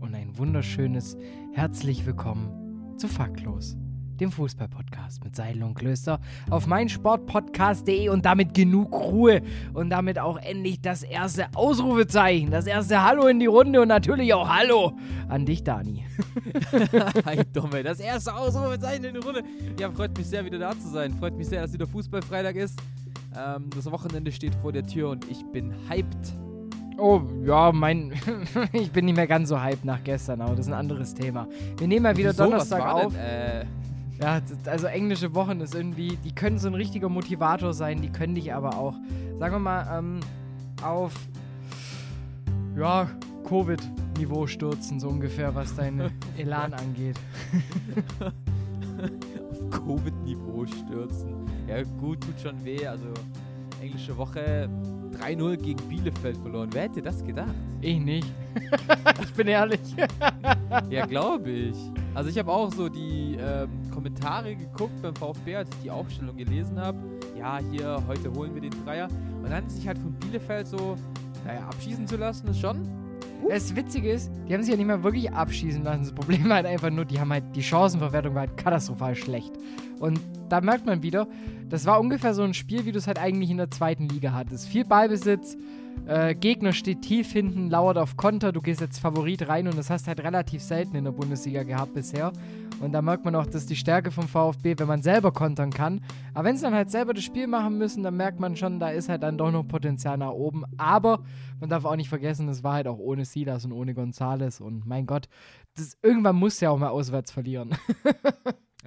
und ein wunderschönes herzlich willkommen zu Faktlos, dem Fußballpodcast mit Seidel und Klöster auf meinsportpodcast.de und damit genug Ruhe und damit auch endlich das erste Ausrufezeichen, das erste Hallo in die Runde und natürlich auch Hallo an dich, Dani. Hi, Dumme. Das erste Ausrufezeichen in die Runde. Ja, freut mich sehr, wieder da zu sein. Freut mich sehr, dass wieder Fußballfreitag ist. Ähm, das Wochenende steht vor der Tür und ich bin hyped. Oh, ja, mein. ich bin nicht mehr ganz so hyped nach gestern, aber das ist ein anderes Thema. Wir nehmen ja wieder Wieso? Donnerstag auf. Denn, äh, Ja, also englische Wochen ist irgendwie, die können so ein richtiger Motivator sein, die können dich aber auch, sagen wir mal, ähm, auf, ja, Covid-Niveau stürzen, so ungefähr, was deinen Elan angeht. auf Covid-Niveau stürzen. Ja, gut, tut schon weh. Also, englische Woche 3-0 gegen Bielefeld verloren. Wer hätte das gedacht? Ich nicht. ich bin ehrlich. Ja, glaube ich. Also ich habe auch so die ähm, Kommentare geguckt beim VfB, als ich die Aufstellung gelesen habe. Ja, hier, heute holen wir den Dreier. Und dann sich halt von Bielefeld so, naja, abschießen zu lassen, ist schon. Das Witzige ist, die haben sich ja nicht mal wirklich abschießen lassen. Das Problem war halt einfach nur, die haben halt, die Chancenverwertung war halt katastrophal schlecht. Und da merkt man wieder, das war ungefähr so ein Spiel, wie du es halt eigentlich in der zweiten Liga hattest. Viel Ballbesitz, äh, Gegner steht tief hinten, lauert auf Konter, du gehst jetzt Favorit rein und das hast halt relativ selten in der Bundesliga gehabt bisher. Und da merkt man auch, dass die Stärke vom VfB, wenn man selber kontern kann. Aber wenn sie dann halt selber das Spiel machen müssen, dann merkt man schon, da ist halt dann doch noch Potenzial nach oben. Aber man darf auch nicht vergessen, es war halt auch ohne Silas und ohne Gonzales. Und mein Gott, das, irgendwann musst du ja auch mal auswärts verlieren.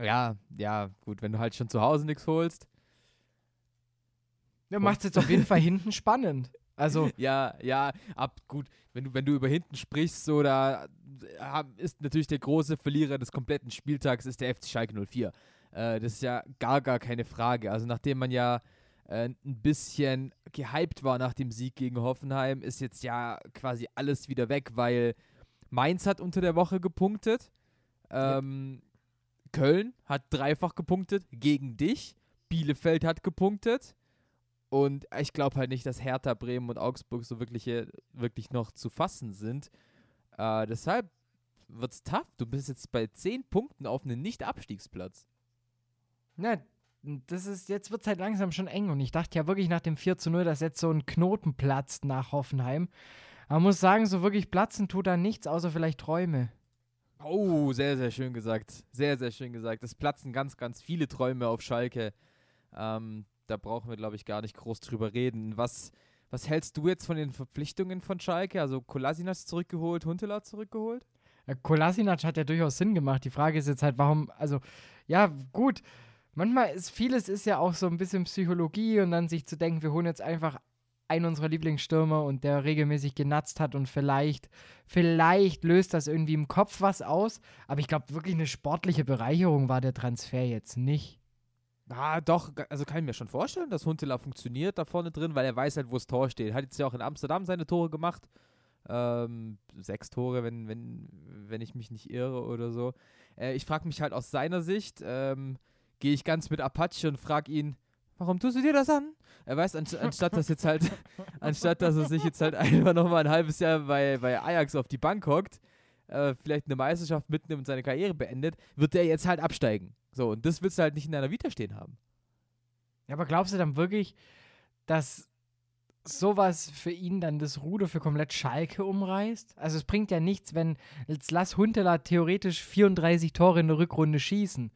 Ja, ja, gut, wenn du halt schon zu Hause nichts holst. Ja, macht es jetzt auf jeden Fall hinten spannend. Also, Ja, ja, ab, gut, wenn du, wenn du über hinten sprichst, so, da ist natürlich der große Verlierer des kompletten Spieltags ist der FC Schalke 04. Äh, das ist ja gar, gar keine Frage. Also nachdem man ja äh, ein bisschen gehypt war nach dem Sieg gegen Hoffenheim, ist jetzt ja quasi alles wieder weg, weil Mainz hat unter der Woche gepunktet. Ähm, Köln hat dreifach gepunktet gegen dich. Bielefeld hat gepunktet. Und ich glaube halt nicht, dass Hertha, Bremen und Augsburg so wirklich, wirklich noch zu fassen sind. Äh, deshalb wird's tough. Du bist jetzt bei 10 Punkten auf einem Nicht-Abstiegsplatz. na, das ist, jetzt wird es halt langsam schon eng. Und ich dachte ja wirklich nach dem 4 zu 0, dass jetzt so ein Knoten platzt nach Hoffenheim. Man muss sagen, so wirklich platzen tut da nichts, außer vielleicht Träume. Oh, sehr, sehr schön gesagt. Sehr, sehr schön gesagt. Es platzen ganz, ganz viele Träume auf Schalke. Ähm, da brauchen wir, glaube ich, gar nicht groß drüber reden. Was, was hältst du jetzt von den Verpflichtungen von Schalke? Also Kolasinac zurückgeholt, Huntela zurückgeholt? Kolasinac hat ja durchaus Sinn gemacht. Die Frage ist jetzt halt, warum, also, ja, gut. Manchmal ist vieles ist ja auch so ein bisschen Psychologie und dann sich zu denken, wir holen jetzt einfach einen unserer Lieblingsstürmer und der regelmäßig genatzt hat und vielleicht, vielleicht löst das irgendwie im Kopf was aus. Aber ich glaube, wirklich eine sportliche Bereicherung war der Transfer jetzt nicht. Ah, doch, also kann ich mir schon vorstellen, dass Huntela funktioniert da vorne drin, weil er weiß halt, wo das Tor steht. Hat jetzt ja auch in Amsterdam seine Tore gemacht. Ähm, sechs Tore, wenn, wenn, wenn ich mich nicht irre oder so. Äh, ich frage mich halt aus seiner Sicht, ähm, gehe ich ganz mit Apache und frage ihn, warum tust du dir das an? Er weiß, anst anstatt dass jetzt halt, anstatt dass er sich jetzt halt einfach nochmal ein halbes Jahr bei, bei Ajax auf die Bank hockt, äh, vielleicht eine Meisterschaft mitnimmt und seine Karriere beendet, wird der jetzt halt absteigen. So, und das willst du halt nicht in deiner Vita stehen haben. Ja, aber glaubst du dann wirklich, dass sowas für ihn dann das Ruder für komplett Schalke umreißt? Also es bringt ja nichts, wenn jetzt lass Huntela theoretisch 34 Tore in der Rückrunde schießen.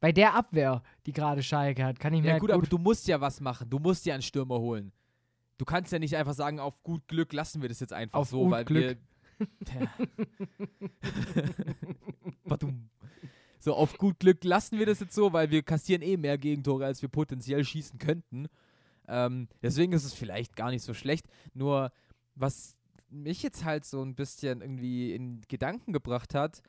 Bei der Abwehr, die gerade Schalke hat, kann ich mir Ja halt gut, aber du musst ja was machen. Du musst ja einen Stürmer holen. Du kannst ja nicht einfach sagen, auf gut Glück lassen wir das jetzt einfach Auf so, gut weil Glück. wir. So, auf gut Glück lassen wir das jetzt so, weil wir kassieren eh mehr Gegentore, als wir potenziell schießen könnten. Ähm, deswegen ist es vielleicht gar nicht so schlecht. Nur, was mich jetzt halt so ein bisschen irgendwie in Gedanken gebracht hat,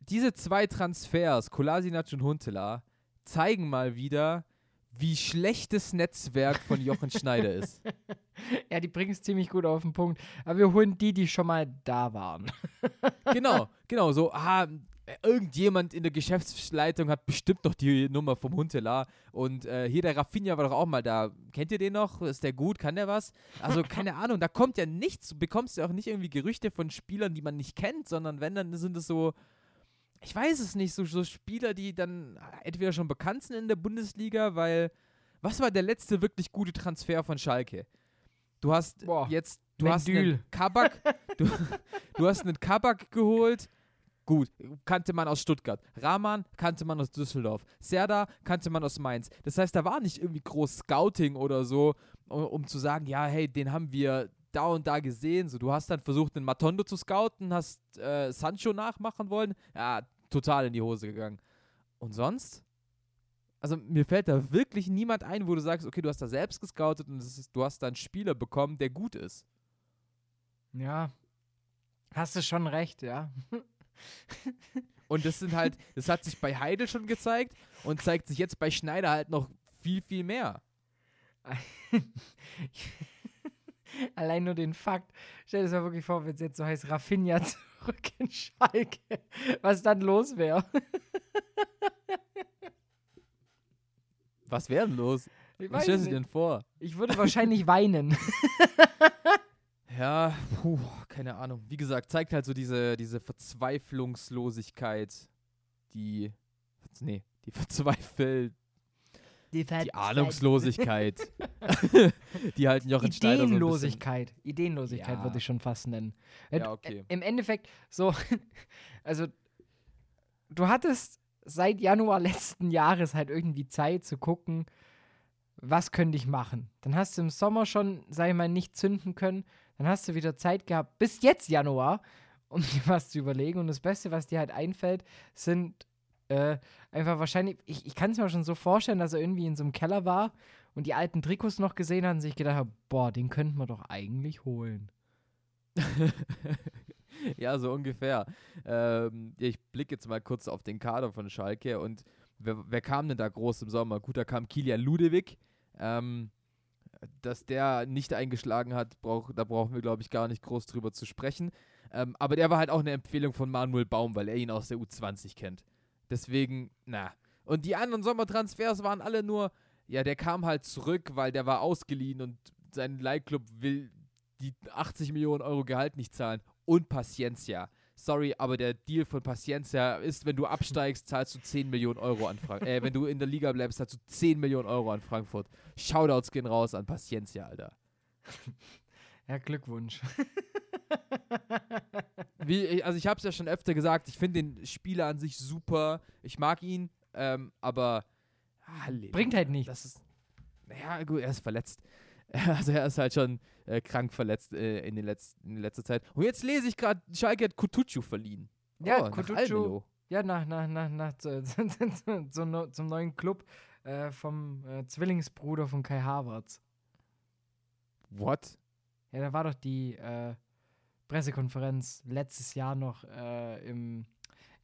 diese zwei Transfers, Kolasinac und Huntela, zeigen mal wieder, wie schlecht das Netzwerk von Jochen Schneider ist. Ja, die bringen es ziemlich gut auf den Punkt. Aber wir holen die, die schon mal da waren. genau, genau, so, ah, irgendjemand in der Geschäftsleitung hat bestimmt noch die Nummer vom Huntela und äh, hier der Raffinia war doch auch mal da. Kennt ihr den noch? Ist der gut? Kann der was? Also keine Ahnung, da kommt ja nichts. Du bekommst ja auch nicht irgendwie Gerüchte von Spielern, die man nicht kennt, sondern wenn, dann sind es so, ich weiß es nicht, so, so Spieler, die dann entweder schon bekannt sind in der Bundesliga, weil, was war der letzte wirklich gute Transfer von Schalke? Du hast Boah, jetzt, du Mendül. hast einen Kabak, du, du hast einen Kabak geholt, gut, kannte man aus Stuttgart. Rahman kannte man aus Düsseldorf. Serda kannte man aus Mainz. Das heißt, da war nicht irgendwie groß Scouting oder so, um, um zu sagen, ja, hey, den haben wir da und da gesehen. So, du hast dann versucht, einen Matondo zu scouten, hast äh, Sancho nachmachen wollen. Ja, total in die Hose gegangen. Und sonst? Also mir fällt da wirklich niemand ein, wo du sagst, okay, du hast da selbst gescoutet und ist, du hast da einen Spieler bekommen, der gut ist. Ja. Hast du schon recht, ja. Und das sind halt, das hat sich bei Heidel schon gezeigt und zeigt sich jetzt bei Schneider halt noch viel, viel mehr. Allein nur den Fakt. Stell dir das mal wirklich vor, wenn es jetzt so heißt, Rafinha zurück in Schalke. Was dann los wäre. Was wäre denn los? Ich Was stellst du denn vor? Ich würde wahrscheinlich weinen. Ja, puh, keine Ahnung. Wie gesagt, zeigt halt so diese, diese Verzweiflungslosigkeit, die, nee, die Verzweifel, die Ahnungslosigkeit, die halt Jochen Schneider so Ideenlosigkeit. Ideenlosigkeit Ja. würde ich schon fast nennen. Ja, okay. Im Endeffekt, so, also, du hattest seit Januar letzten Jahres halt irgendwie Zeit zu gucken, was könnte ich machen. Dann hast du im Sommer schon, sag ich mal, nicht zünden können. Dann hast du wieder Zeit gehabt, bis jetzt Januar, um dir was zu überlegen. Und das Beste, was dir halt einfällt, sind äh, einfach wahrscheinlich, ich, ich kann es mir schon so vorstellen, dass er irgendwie in so einem Keller war und die alten Trikots noch gesehen hat und sich gedacht hat, boah, den könnten wir doch eigentlich holen. ja, so ungefähr. Ähm, ich blicke jetzt mal kurz auf den Kader von Schalke und wer, wer kam denn da groß im Sommer? Gut, da kam Kilian Ludewig. Ähm, dass der nicht eingeschlagen hat, brauch, da brauchen wir, glaube ich, gar nicht groß drüber zu sprechen. Ähm, aber der war halt auch eine Empfehlung von Manuel Baum, weil er ihn aus der U20 kennt. Deswegen, na. Und die anderen Sommertransfers waren alle nur, ja, der kam halt zurück, weil der war ausgeliehen und sein Leihclub will die 80 Millionen Euro Gehalt nicht zahlen. Und Paciencia. Sorry, aber der Deal von Paciencia ist, wenn du absteigst, zahlst du 10 Millionen Euro an Frankfurt. äh, wenn du in der Liga bleibst, zahlst du 10 Millionen Euro an Frankfurt. Shoutouts gehen raus an Paciencia, Alter. Ja, Glückwunsch. Wie, ich- also ich habe es ja schon öfter gesagt, ich finde den Spieler an sich super. Ich mag ihn, ähm, aber Halleluja, Bringt halt nichts. Das ist, naja, gut, er ist verletzt. Also er ist halt schon äh, krank verletzt äh, in, den letzten, in letzter Zeit. Und jetzt lese ich gerade, Schalke hat Kutucu verliehen. Ja, oh, Kutucu-. Ja, nach, nach, nach, nach zu, zu, zu, zum neuen Club äh, vom äh, Zwillingsbruder von Kai Havertz. What? Ja, da war doch die äh, Pressekonferenz letztes Jahr noch äh, im,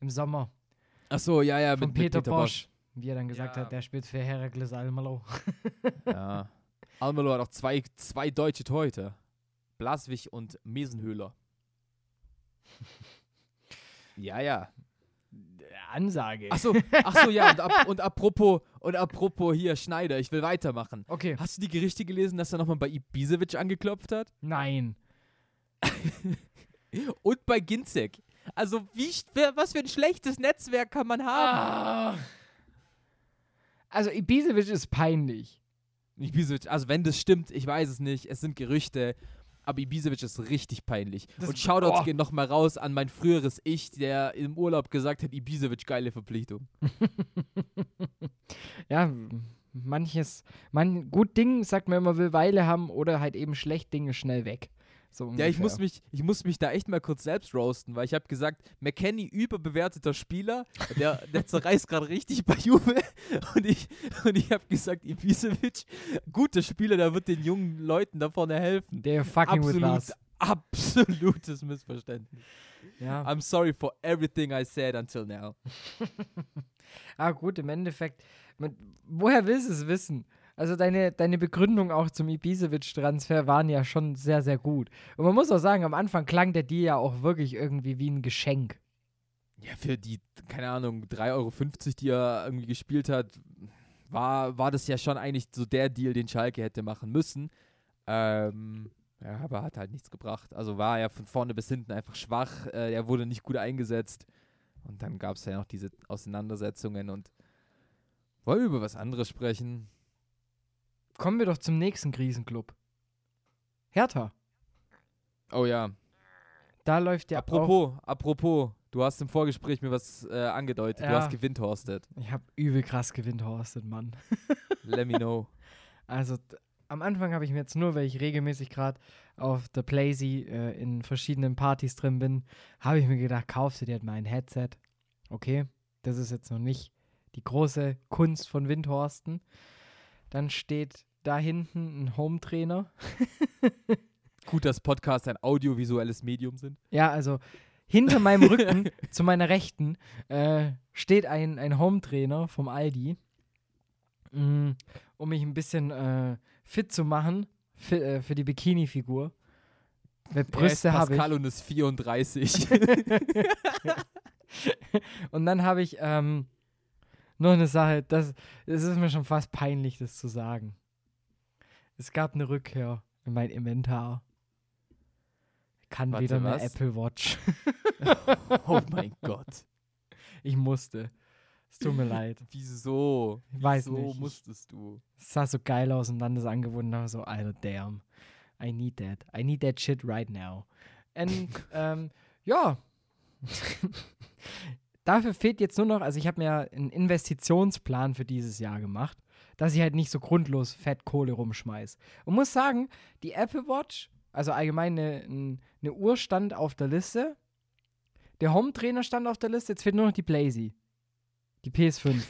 im Sommer Achso, ja, ja, von mit, Peter, mit Peter Bosch, wie er dann gesagt Ja. hat, der spielt für Herakles Almelo. Ja. Almelo hat auch zwei, zwei deutsche Torhüter. Blaswig und Mesenhöhler. ja, ja. Ansage. Achso, achso, ja, und, ab, und apropos, und apropos hier, Schneider, ich will weitermachen. Okay, Hast du die Gerichte gelesen, dass er nochmal bei Ibisevic angeklopft hat? nein. Und bei Ginzek. Also, wie, was für ein schlechtes Netzwerk kann man haben? Ah. Also Ibisevic ist peinlich. Ibisevic, also wenn das stimmt, ich weiß es nicht, es sind Gerüchte, aber Ibisevic ist richtig peinlich. Das- und Shoutouts oh. gehen nochmal raus an mein früheres Ich, der im Urlaub gesagt hat, Ibisevic, geile Verpflichtung. Ja, manches, man, gut Ding sagt man immer, will Weile haben oder halt eben schlecht Dinge schnell weg. So Ja, ich muss, mich, ich muss mich da echt mal kurz selbst roasten, weil ich habe gesagt, McKenny überbewerteter Spieler, der, der zerreißt gerade richtig bei Juve und ich, und ich habe gesagt, Ibisevic, guter Spieler, der wird den jungen Leuten da vorne helfen. Der fucking with Absolut, us. absolutes Missverständnis. Ja. I'm sorry for everything I said until now. Ah, gut, im Endeffekt. Mit, woher willst du es wissen? Also deine, deine Begründung auch zum Ibisevic-Transfer waren ja schon sehr, sehr gut. Und man muss auch sagen, am Anfang klang der Deal ja auch wirklich irgendwie wie ein Geschenk. Ja, für die, keine Ahnung, 3,50 Euro, die er irgendwie gespielt hat, war, war das ja schon eigentlich so der Deal, den Schalke hätte machen müssen. Ähm, ja, aber hat halt nichts gebracht. Also war er von vorne bis hinten einfach schwach. Äh, er wurde nicht gut eingesetzt. Und dann gab es ja noch diese Auseinandersetzungen und wollen wir über was anderes sprechen? Kommen wir doch zum nächsten Krisenclub. Hertha. Oh ja. Da läuft ja auch. apropos, apropos, du hast im Vorgespräch mir was äh, angedeutet. Du Ja. hast gewindhorstet. Ich habe übel krass gewindhorstet, Mann. Let me know. Also am Anfang habe ich mir jetzt nur, weil ich regelmäßig gerade auf der Playsee äh, in verschiedenen Partys drin bin, habe ich mir gedacht, kaufst du dir halt mal ein Headset. Okay, das ist jetzt noch nicht die große Kunst von Windhorsten. Dann steht da hinten ein Home-Trainer. Gut, dass Podcasts ein audiovisuelles Medium sind. Ja, also hinter meinem Rücken, zu meiner Rechten, äh, steht ein, ein Home-Trainer vom Aldi, mm, um mich ein bisschen äh, fit zu machen für, äh, für die Bikini-Figur. Weil Brüste habe ich. Pascal und ist 34. Und dann habe ich ähm, noch eine Sache, das, es ist mir schon fast peinlich, das zu sagen. Es gab eine Rückkehr in mein Inventar. Ich kann Warte, wieder eine was? Apple Watch. oh mein Gott. Ich musste. Es tut mir leid. Wieso? Ich weiß Wieso nicht. musstest du? Es sah so geil aus und dann das und dann so, Alter, damn. I need that. I need that shit right now. Und ähm, ja. Dafür fehlt jetzt nur noch, also ich habe mir einen Investitionsplan für dieses Jahr gemacht, dass ich halt nicht so grundlos fett Kohle rumschmeiß. Und muss sagen, die Apple Watch, also allgemein eine, eine Uhr stand auf der Liste, der Home-Trainer stand auf der Liste, jetzt fehlt nur noch die Blazy. Die PS5.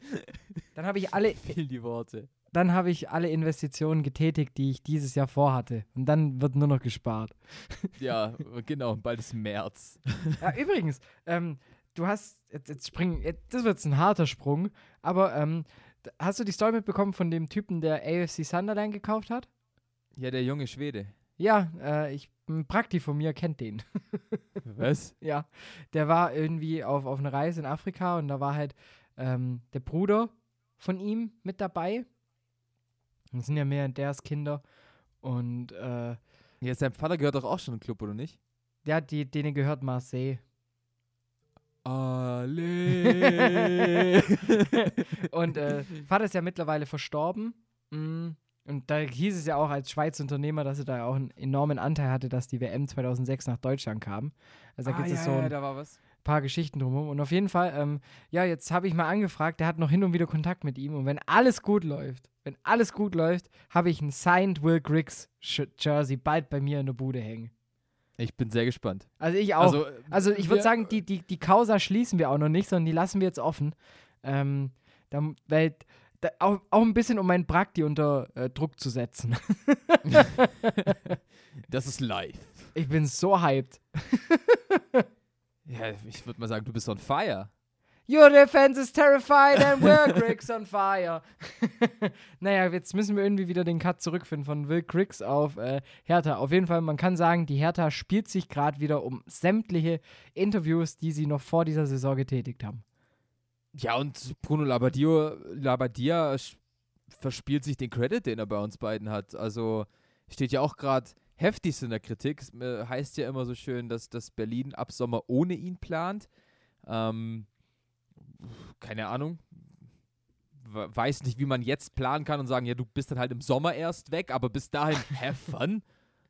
Dann habe ich alle Fehlen die Worte. Dann habe ich alle Investitionen getätigt, die ich dieses Jahr vorhatte. Und dann wird nur noch gespart. Ja, genau. Bald ist März. Ja, übrigens, ähm, du hast, jetzt, jetzt springen, jetzt, das wird jetzt ein harter Sprung, aber ähm, hast du die Story mitbekommen von dem Typen, der AFC Sunderland gekauft hat? Ja, der junge Schwede. Ja, äh, ich, ein Prakti von mir kennt den. Was? ja, der war irgendwie auf, auf einer Reise in Afrika und da war halt ähm, der Bruder von ihm mit dabei. Das sind ja mehr ders Kinder. Und äh, Ja, sein Vater gehört doch auch schon im Club, oder nicht? Ja, die, denen gehört Marseille. Ale. Und äh, Vater ist ja mittlerweile verstorben. Mm, Und da hieß es ja auch als Schweizer Unternehmer, dass er da auch einen enormen Anteil hatte, dass die WM 2006 nach Deutschland kam. Also da ah, gibt es ja, so ja, ein da war was. Paar Geschichten drumherum. Und auf jeden Fall, ähm, ja, jetzt habe ich mal angefragt, der hat noch hin und wieder Kontakt mit ihm. Und wenn alles gut läuft, wenn alles gut läuft, habe ich ein Signed Will Griggs Jersey bald bei mir in der Bude hängen. Ich bin sehr gespannt. Also ich auch. Also, Also ich würde sagen, die, die, die Causa schließen wir auch noch nicht, sondern die lassen wir jetzt offen. Ähm, da, weil, da, auch, auch ein bisschen, um meinen Prakti unter äh, Druck zu setzen. Das ist live. Ich bin so hyped. Ja, ich würde mal sagen, du bist on fire. Your defense is terrified and Will Griggs on fire. naja, jetzt müssen wir irgendwie wieder den Cut zurückfinden von Will Griggs auf äh, Hertha. Auf jeden Fall, man kann sagen, die Hertha spielt sich gerade wieder um sämtliche Interviews, die sie noch vor dieser Saison getätigt haben. Ja, und Bruno sch- verspielt sich den Credit, den er bei uns beiden hat. Also steht ja auch gerade heftigst in der Kritik. Es äh, heißt ja immer so schön, dass, dass Berlin ab Sommer ohne ihn plant. Ähm, keine Ahnung. We- Weiß nicht, wie man jetzt planen kann und sagen, ja, du bist dann halt im Sommer erst weg, aber bis dahin, have fun.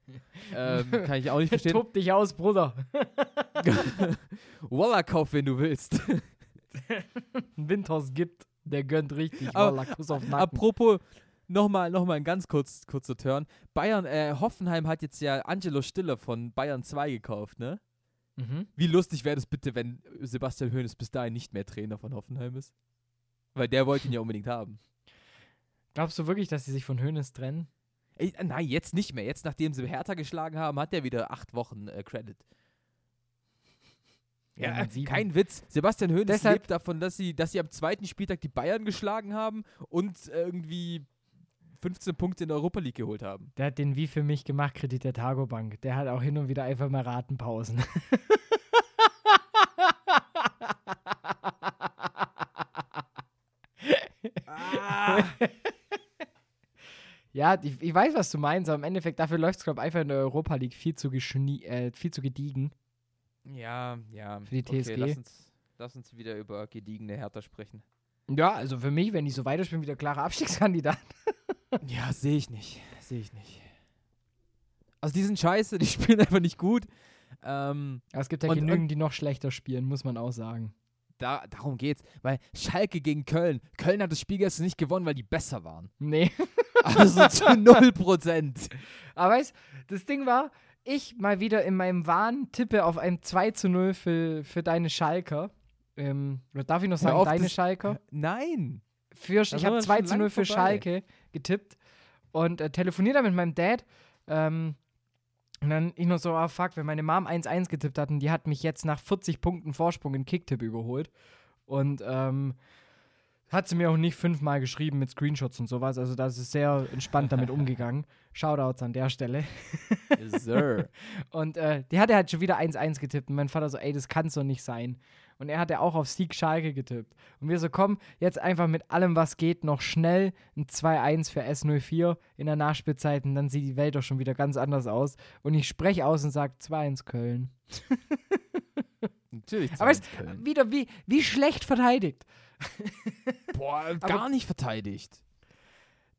ähm, kann ich auch nicht verstehen. Tob dich aus, Bruder. Walla, kauf, wenn du willst. ein Windhaus gibt, der gönnt richtig. Wallah, Kuss auf Nacken. Apropos, nochmal noch mal ein ganz kurz, kurzer Turn. Bayern, äh, Hoffenheim hat jetzt ja Angelo Stiller von Bayern 2 gekauft, ne? Mhm. Wie lustig wäre das bitte, wenn Sebastian Hoeneß bis dahin nicht mehr Trainer von Hoffenheim ist? Weil der wollte ihn ja unbedingt haben. Glaubst du wirklich, dass sie sich von Hönes trennen? Ich, äh, nein, jetzt nicht mehr. Jetzt, nachdem sie Hertha geschlagen haben, hat er wieder acht Wochen äh, Credit. Ja, Ja, kein Witz. Sebastian Hoeneß Deshalb- lebt davon, dass sie, dass sie am zweiten Spieltag die Bayern geschlagen haben und irgendwie 15 Punkte in der Europa League geholt haben. Der hat den wie für mich gemacht, Kredit der Targo Bank. Der hat auch hin und wieder einfach mal Ratenpausen. ja, ich, ich weiß, was du meinst, aber im Endeffekt, dafür läuft es, glaube ich, einfach in der Europa League viel zu, geschnie äh, viel zu gediegen. Ja, ja. Für die Okay, TSG. lass, uns, lass uns wieder über gediegene Hertha sprechen. Ja, also für mich, wenn die so weiterspielen, wieder klarer Abstiegskandidat. Ja, sehe ich nicht. Sehe ich nicht. Also die sind scheiße, die spielen einfach nicht gut. Ähm, Aber es gibt ja Und- genügend, die noch schlechter spielen, muss man auch sagen. da, darum geht's. Weil Schalke gegen Köln. Köln hat das Spiel gestern nicht gewonnen, weil die besser waren. Nee. Also zu 0%. Aber weißt das Ding war, ich mal wieder in meinem Wahn tippe auf ein 2 zu 0 für, für deine Schalker. Ähm, darf ich noch sagen, auf, deine Schalker? Nein. Für, ich habe wir 2 schon zu 0 lang für vorbei. Schalke getippt und äh, telefoniere da mit meinem Dad. Ähm, und dann ich noch so, ah fuck, wenn meine Mom 1-1 getippt hatten, die hat mich jetzt nach 40 Punkten Vorsprung in Kicktipp überholt. Und ähm, hat sie mir auch nicht fünfmal geschrieben mit Screenshots und sowas. Also da ist es sehr entspannt damit umgegangen. Shoutouts an der Stelle. Yes, sir. Und äh, die hatte halt schon wieder 1-1 getippt. Und mein Vater so, ey, das kann's doch nicht sein. Und er hatte auch auf Sieg Schalke getippt. Und wir so, komm, jetzt einfach mit allem, was geht, noch schnell ein 2-1 für S04 in der Nachspielzeit. Und dann sieht die Welt doch schon wieder ganz anders aus. Und ich spreche aus und sage 2-1 Köln. Natürlich. Aber es, 2-1 Köln. wieder wie, wie schlecht verteidigt. Boah, gar nicht verteidigt.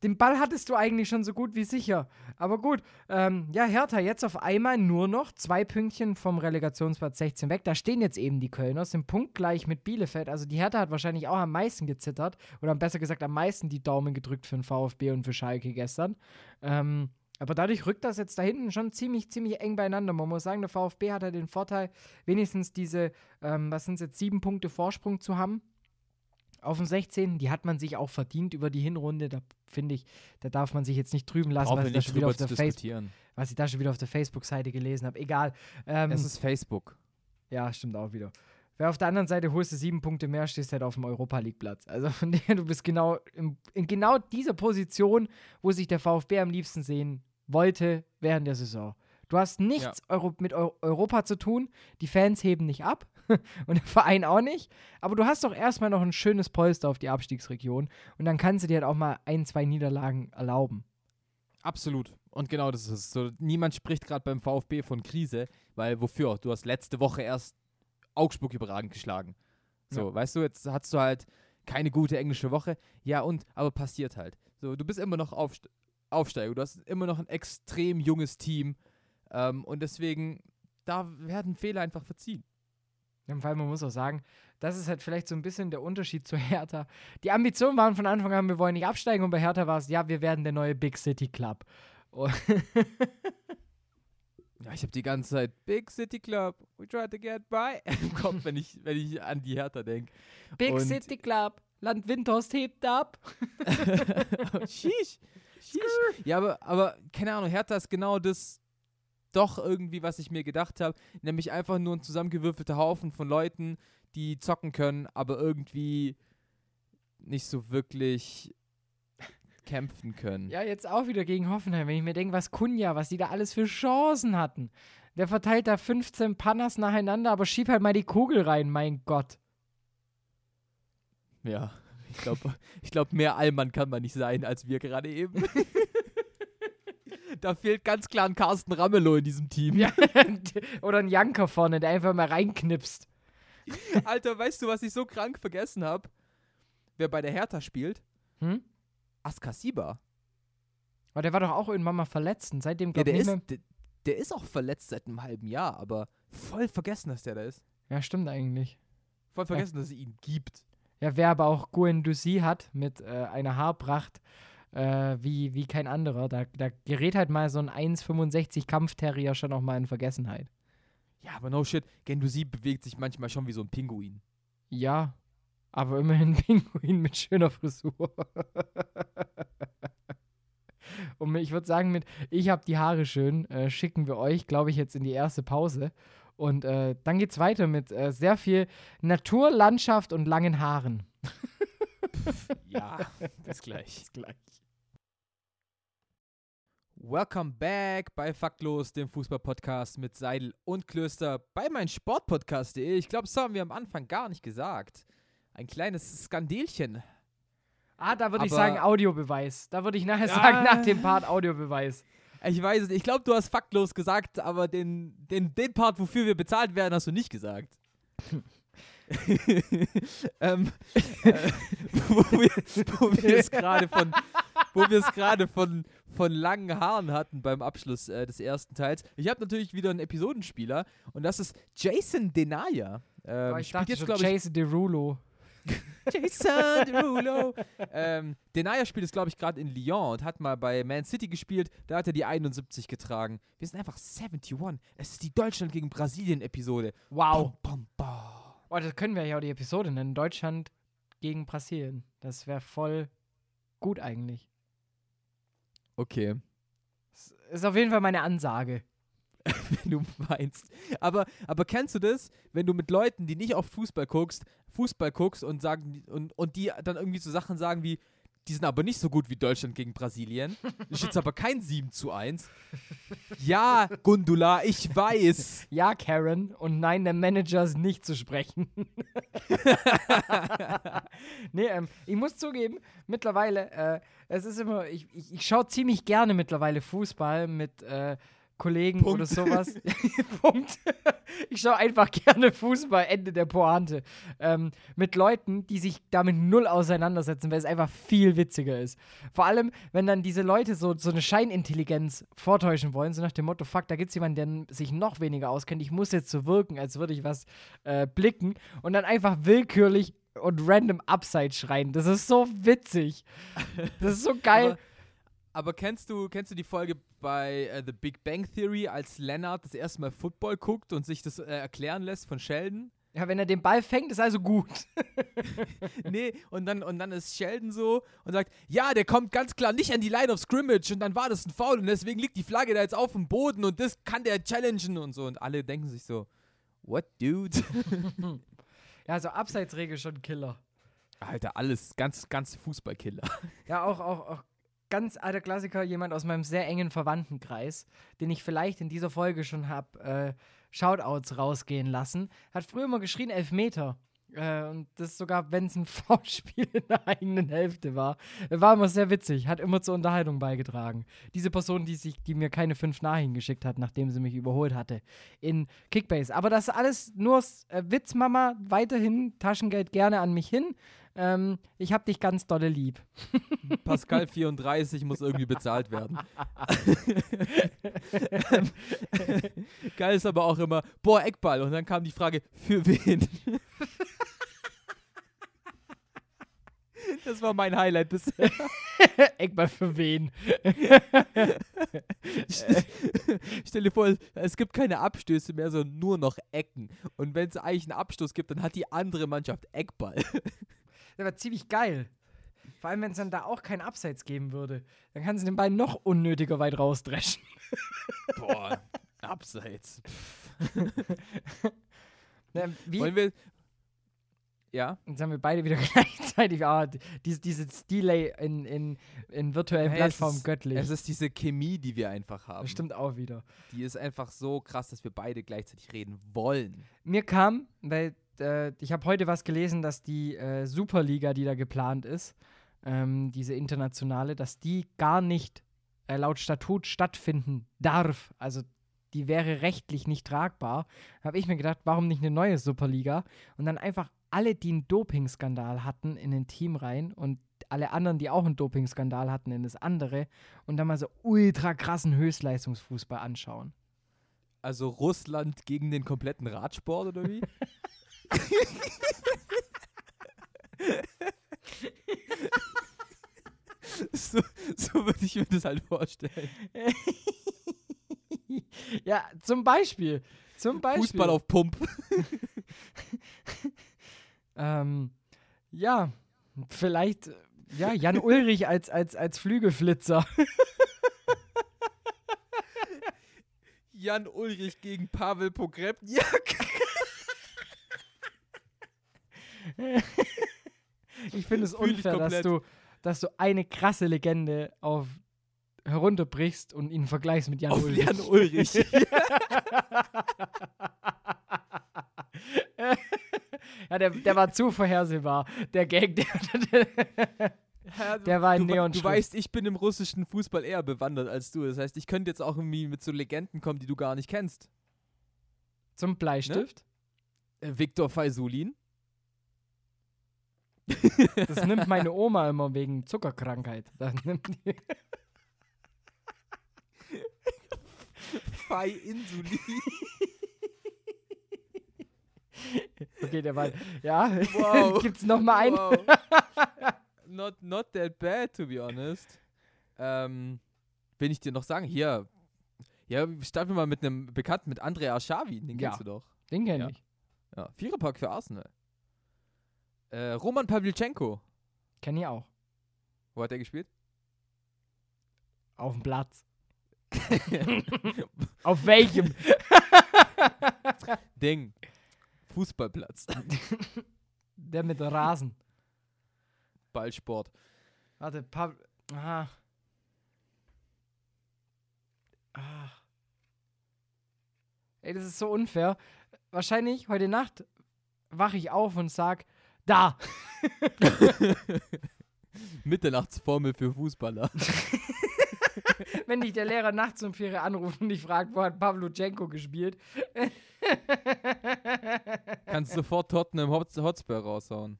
Den Ball hattest du eigentlich schon so gut wie sicher. Aber gut, ähm, ja, Hertha jetzt auf einmal nur noch zwei Pünktchen vom Relegationsplatz 16 weg. Da stehen jetzt eben die Kölner, sind punktgleich mit Bielefeld. Also die Hertha hat wahrscheinlich auch am meisten gezittert. Oder besser gesagt am meisten die Daumen gedrückt für den VfB und für Schalke gestern. Ähm, aber dadurch rückt das jetzt da hinten schon ziemlich, ziemlich eng beieinander. Man muss sagen, der VfB hat ja den Vorteil, wenigstens diese, ähm, was sind es jetzt, sieben Punkte Vorsprung zu haben auf dem 16. Die hat man sich auch verdient über die Hinrunde. Da finde ich, da darf man sich jetzt nicht trüben lassen, was ich, da nicht schon wieder drüber auf zu diskutieren. was ich da schon wieder auf der Facebook-Seite gelesen habe. Egal. Ähm, Es ist Facebook. ja, stimmt auch wieder. Wer auf der anderen Seite holst du sieben Punkte mehr, stehst halt auf dem Europa League-Platz. Also von der, du bist genau im, in genau dieser Position, wo sich der VfB am liebsten sehen wollte während der Saison. Du hast nichts Euro mit Eu Europa zu tun, die Fans heben nicht ab und der Verein auch nicht, aber du hast doch erstmal noch ein schönes Polster auf die Abstiegsregion und dann kannst du dir halt auch mal ein, zwei Niederlagen erlauben. Absolut. Und genau das ist es. So, niemand spricht gerade beim VfB von Krise, weil wofür? Du hast letzte Woche erst Augsburg überragend geschlagen. So, weißt du, jetzt hast du halt keine gute englische Woche. Ja, und, aber passiert halt. So, du bist immer noch Aufst Aufsteiger. Du hast immer noch ein extrem junges Team. Ähm, und deswegen, da werden Fehler einfach verziehen. Vor allem, man muss auch sagen, das ist halt vielleicht so ein bisschen der Unterschied zu Hertha. Die Ambitionen waren von Anfang an, wir wollen nicht absteigen und bei Hertha war es, ja, wir werden der neue Big City Club. Oh, Ja, ich habe die ganze Zeit Big City Club, we try to get by im Kopf, wenn ich, wenn ich an die Hertha denke. Big Und- City Club, Land Windhorst hebt ab. Sheesh. Sheesh. Ja, aber, aber keine Ahnung, Hertha ist genau das doch irgendwie, was ich mir gedacht habe. Nämlich einfach nur ein zusammengewürfelter Haufen von Leuten, die zocken können, aber irgendwie nicht so wirklich kämpfen können. Ja, jetzt auch wieder gegen Hoffenheim, wenn ich mir denke, was Kunja, was die da alles für Chancen hatten. Der verteilt da 15 Pannas nacheinander, aber schieb halt mal die Kugel rein, mein Gott. Ja, ich glaube, ich glaub, mehr Allmann kann man nicht sein, als wir gerade eben. da fehlt ganz klar ein Carsten Ramelow in diesem Team. Ja. Oder ein Janker vorne, der einfach mal reinknipst. Alter, weißt du, was ich so krank vergessen habe? Wer bei der Hertha spielt? Hm? Askasiba. Aber der war doch auch irgendwann mal verletzt und seitdem Ja, der ist, der, der ist auch verletzt seit einem halben Jahr, aber voll vergessen, dass der da ist. Ja, stimmt eigentlich. Voll vergessen, dass es ihn gibt. Ja, wer aber auch Guendouzi hat mit äh, einer Haarpracht äh, wie, wie kein anderer, da, da gerät halt mal so ein 1,65 Kampfterrier schon auch mal in Vergessenheit. Ja, aber no shit. Gendusi bewegt sich manchmal schon wie so ein Pinguin. Ja, aber immerhin ein Pinguin mit schöner Frisur. Und ich würde sagen, mit Ich habe die Haare schön, äh, schicken wir euch, glaube ich, jetzt in die erste Pause. Und äh, dann geht's weiter mit äh, sehr viel Natur, Landschaft und langen Haaren. Ja, bis gleich. bis gleich. Welcome back bei Faktlos, dem Fußball-Podcast mit Seidel und Klöster bei meinsportpodcast.de. Ich glaube, das haben wir am Anfang gar nicht gesagt. Ein kleines Skandelchen. Ah, da würde ich sagen Audiobeweis. Da würde ich nachher Ja. sagen, nach dem Part Audiobeweis. Ich weiß es nicht. Ich glaube, du hast faktlos gesagt, aber den, den, den Part, wofür wir bezahlt werden, hast du nicht gesagt. ähm, äh, wo wir, wo wir es gerade von, wo wir es gerade von, von langen Haaren hatten beim Abschluss äh, des ersten Teils. Ich habe natürlich wieder einen Episodenspieler und das ist Jason Denaya. Ähm, ich spielt jetzt, glaube ich, Jason Derulo. Jason Derulo. ähm, Denaya spielt es, glaube ich, gerade in Lyon und hat mal bei Man City gespielt. Da hat er die 71 getragen. Wir sind einfach 71. Es ist die Deutschland gegen Brasilien-Episode. Wow. Bam, bam, bam. Oh, das können wir ja auch die Episode nennen. Deutschland gegen Brasilien. Das wäre voll gut eigentlich. Okay, Das ist auf jeden Fall meine Ansage. wenn du meinst. Aber, aber kennst du das, wenn du mit Leuten, die nicht oft Fußball guckst, Fußball guckst und sagen und, und die dann irgendwie so Sachen sagen wie, die sind aber nicht so gut wie Deutschland gegen Brasilien. Ist jetzt aber kein 7 zu 1. Ja, Gundula, ich weiß. Ja, Karen. Und nein, der Manager ist nicht zu sprechen. nee, ähm, ich muss zugeben, mittlerweile, äh, es ist immer, ich, ich, ich schaue ziemlich gerne mittlerweile Fußball mit äh, Kollegen Punkt. oder sowas. Punkt. Ich schaue einfach gerne Fußball, Ende der Pointe. Ähm, mit Leuten, die sich damit null auseinandersetzen, weil es einfach viel witziger ist. Vor allem, wenn dann diese Leute so, so eine Scheinintelligenz vortäuschen wollen, so nach dem Motto, fuck, da gibt es jemanden, der sich noch weniger auskennt, ich muss jetzt so wirken, als würde ich was äh, blicken und dann einfach willkürlich und random Upside schreien. Das ist so witzig. Das ist so geil. Aber, kennst du, kennst du die Folge bei äh, The Big Bang Theory, als Leonard das erste Mal Football guckt und sich das äh, erklären lässt von Sheldon? ja, wenn er den Ball fängt, ist also gut. nee, und dann, und dann ist Sheldon so und sagt, ja, der kommt ganz klar nicht an die Line of Scrimmage und dann war das ein Foul und deswegen liegt die Flagge da jetzt auf dem Boden und das kann der challengen und so. Und alle denken sich so, what, dude? Ja, so Abseitsregel schon Killer. Alter, alles ganz, ganz Fußballkiller. Ja, auch, auch, auch ganz alter Klassiker, jemand aus meinem sehr engen Verwandtenkreis, den ich vielleicht in dieser Folge schon habe äh, Shoutouts rausgehen lassen, hat früher immer geschrien Elfmeter. Äh, und das sogar, wenn es ein Foulspiel in der eigenen Hälfte war. War immer sehr witzig, hat immer zur Unterhaltung beigetragen. Diese Person, die, sich, die mir keine fünf Nachrichten geschickt hat, nachdem sie mich überholt hatte, in Kickbase. Aber das alles nur äh, Witz, Mama, weiterhin Taschengeld gerne an mich hin. Ähm, ich hab dich ganz dolle lieb. Pascal 34 muss irgendwie bezahlt werden. Geil ist aber auch immer, boah, Eckball. Und dann kam die Frage, für wen? Das war mein Highlight bisher. Eckball für wen? Stell dir vor, es gibt keine Abstöße mehr, sondern nur noch Ecken. Und wenn es eigentlich einen Abstoß gibt, dann hat die andere Mannschaft Eckball. Das war ziemlich geil. Vor allem, wenn es dann da auch kein Abseits geben würde. Dann kannst du den Ball noch unnötiger weit rausdreschen. Boah, Abseits. Wie? Wollen wir. Ja? Jetzt haben wir beide wieder gleichzeitig. Ah, dieses, dieses Delay in, in, in virtuellen Hey, Plattformen ist- göttlich. Es ist diese Chemie, die wir einfach haben. das stimmt auch wieder. Die ist einfach so krass, dass wir beide gleichzeitig reden wollen. Mir kam, weil äh, ich habe heute was gelesen, dass die äh, Superliga, die da geplant ist, ähm, diese internationale, dass die gar nicht äh, laut Statut stattfinden darf. Also die wäre rechtlich nicht tragbar. Habe ich mir gedacht, warum nicht eine neue Superliga? Und dann einfach alle, die einen Dopingskandal hatten, in ein Team rein und alle anderen, die auch einen Dopingskandal hatten, in das andere und dann mal so ultra krassen Höchstleistungsfußball anschauen. Also Russland gegen den kompletten Radsport oder wie? so so würde ich mir das halt vorstellen. ja, zum Beispiel. Zum Beispiel. Fußball auf Pump. Ähm, ja, vielleicht, ja, Jan Ulrich als, als, als Flügelflitzer. Jan Ulrich gegen Pavel Pogrebniak. Ich finde es unfair, dass du, dass du eine krasse Legende auf herunterbrichst und ihn vergleichst mit Jan Auf Ulrich. Jan Ulrich. ja, der, der war zu vorhersehbar. Der Gag, der, Der war ein du, Neon Du weißt, ich bin im russischen Fußball eher bewandert als du. Das heißt, ich könnte jetzt auch irgendwie mit so Legenden kommen, die du gar nicht kennst. zum Bleistift. Äh, Viktor Faisulin. Das nimmt meine Oma immer wegen Zuckerkrankheit. Das nimmt die. Fai Insulin. Okay, der war. Ja, Wow. gibt's noch mal einen? Wow. not, not that bad, to be honest. Ähm, will ich dir noch sagen, hier. Ja, starten wir mal mit einem Bekannten, mit Andrea Schavi. Den Ja. kennst du doch. Den kenne Ja. ich. Ja, Viererpack für Arsenal. Äh, Roman Pawlitschenko. Kenne ich auch. Wo hat er gespielt? Auf dem Platz. Auf welchem? Ding. Fußballplatz. Der mit Rasen. Ballsport. Warte, Pav. Aha. Ah. Ey, das ist so unfair. Wahrscheinlich heute Nacht wache ich auf und sag, da. Mitternachtsformel für Fußballer. Wenn dich der Lehrer nachts um vier anruft und dich fragt, wo hat Pavluchenko gespielt? Kannst sofort Tottenham Hot Hotspur raushauen.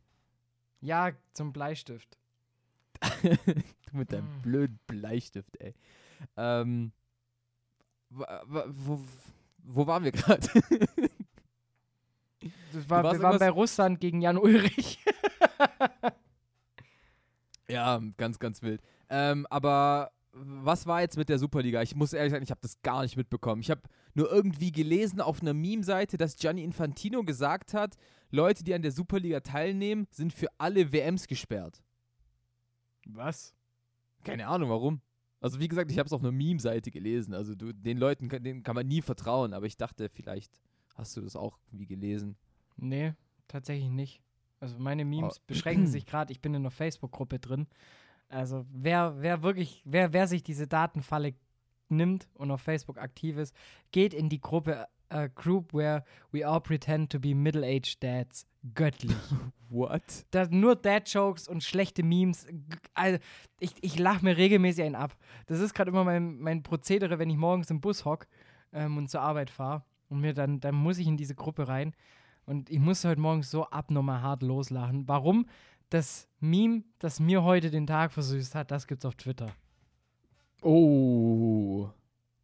Ja, zum Bleistift. Du mit deinem Mm. blöden Bleistift, ey. Ähm, wo, wo waren wir gerade? Das war, wir waren bei Russland gegen Jan Ulrich. ja, ganz, ganz wild. Ähm, aber was war jetzt mit der Superliga? Ich muss ehrlich sagen, ich habe das gar nicht mitbekommen. Ich habe nur irgendwie gelesen auf einer Meme-Seite, dass Gianni Infantino gesagt hat, Leute, die an der Superliga teilnehmen, sind für alle WMs gesperrt. Was? Keine Ahnung, warum. Also wie gesagt, ich habe es auf einer Meme-Seite gelesen. Also du, den Leuten denen kann man nie vertrauen. Aber ich dachte, vielleicht hast du das auch wie gelesen. Nee, tatsächlich nicht. Also meine Memes Oh. beschränken sich gerade, ich bin in einer Facebook-Gruppe drin. Also wer, wer wirklich, wer, wer sich diese Datenfalle nimmt und auf Facebook aktiv ist, geht in die Gruppe a Group where we all pretend to be middle-aged dads. Göttlich. What? da nur Dad-Jokes und schlechte Memes. Also, ich, ich lache mir regelmäßig einen ab. Das ist gerade immer mein, mein Prozedere, wenn ich morgens im Bus hock ähm, und zur Arbeit fahre. Und mir dann, dann muss ich in diese Gruppe rein. Und ich muss heute Morgen so abnormal hart loslachen. Warum? Das Meme, das mir heute den Tag versüßt hat, das gibt's auf Twitter. Oh.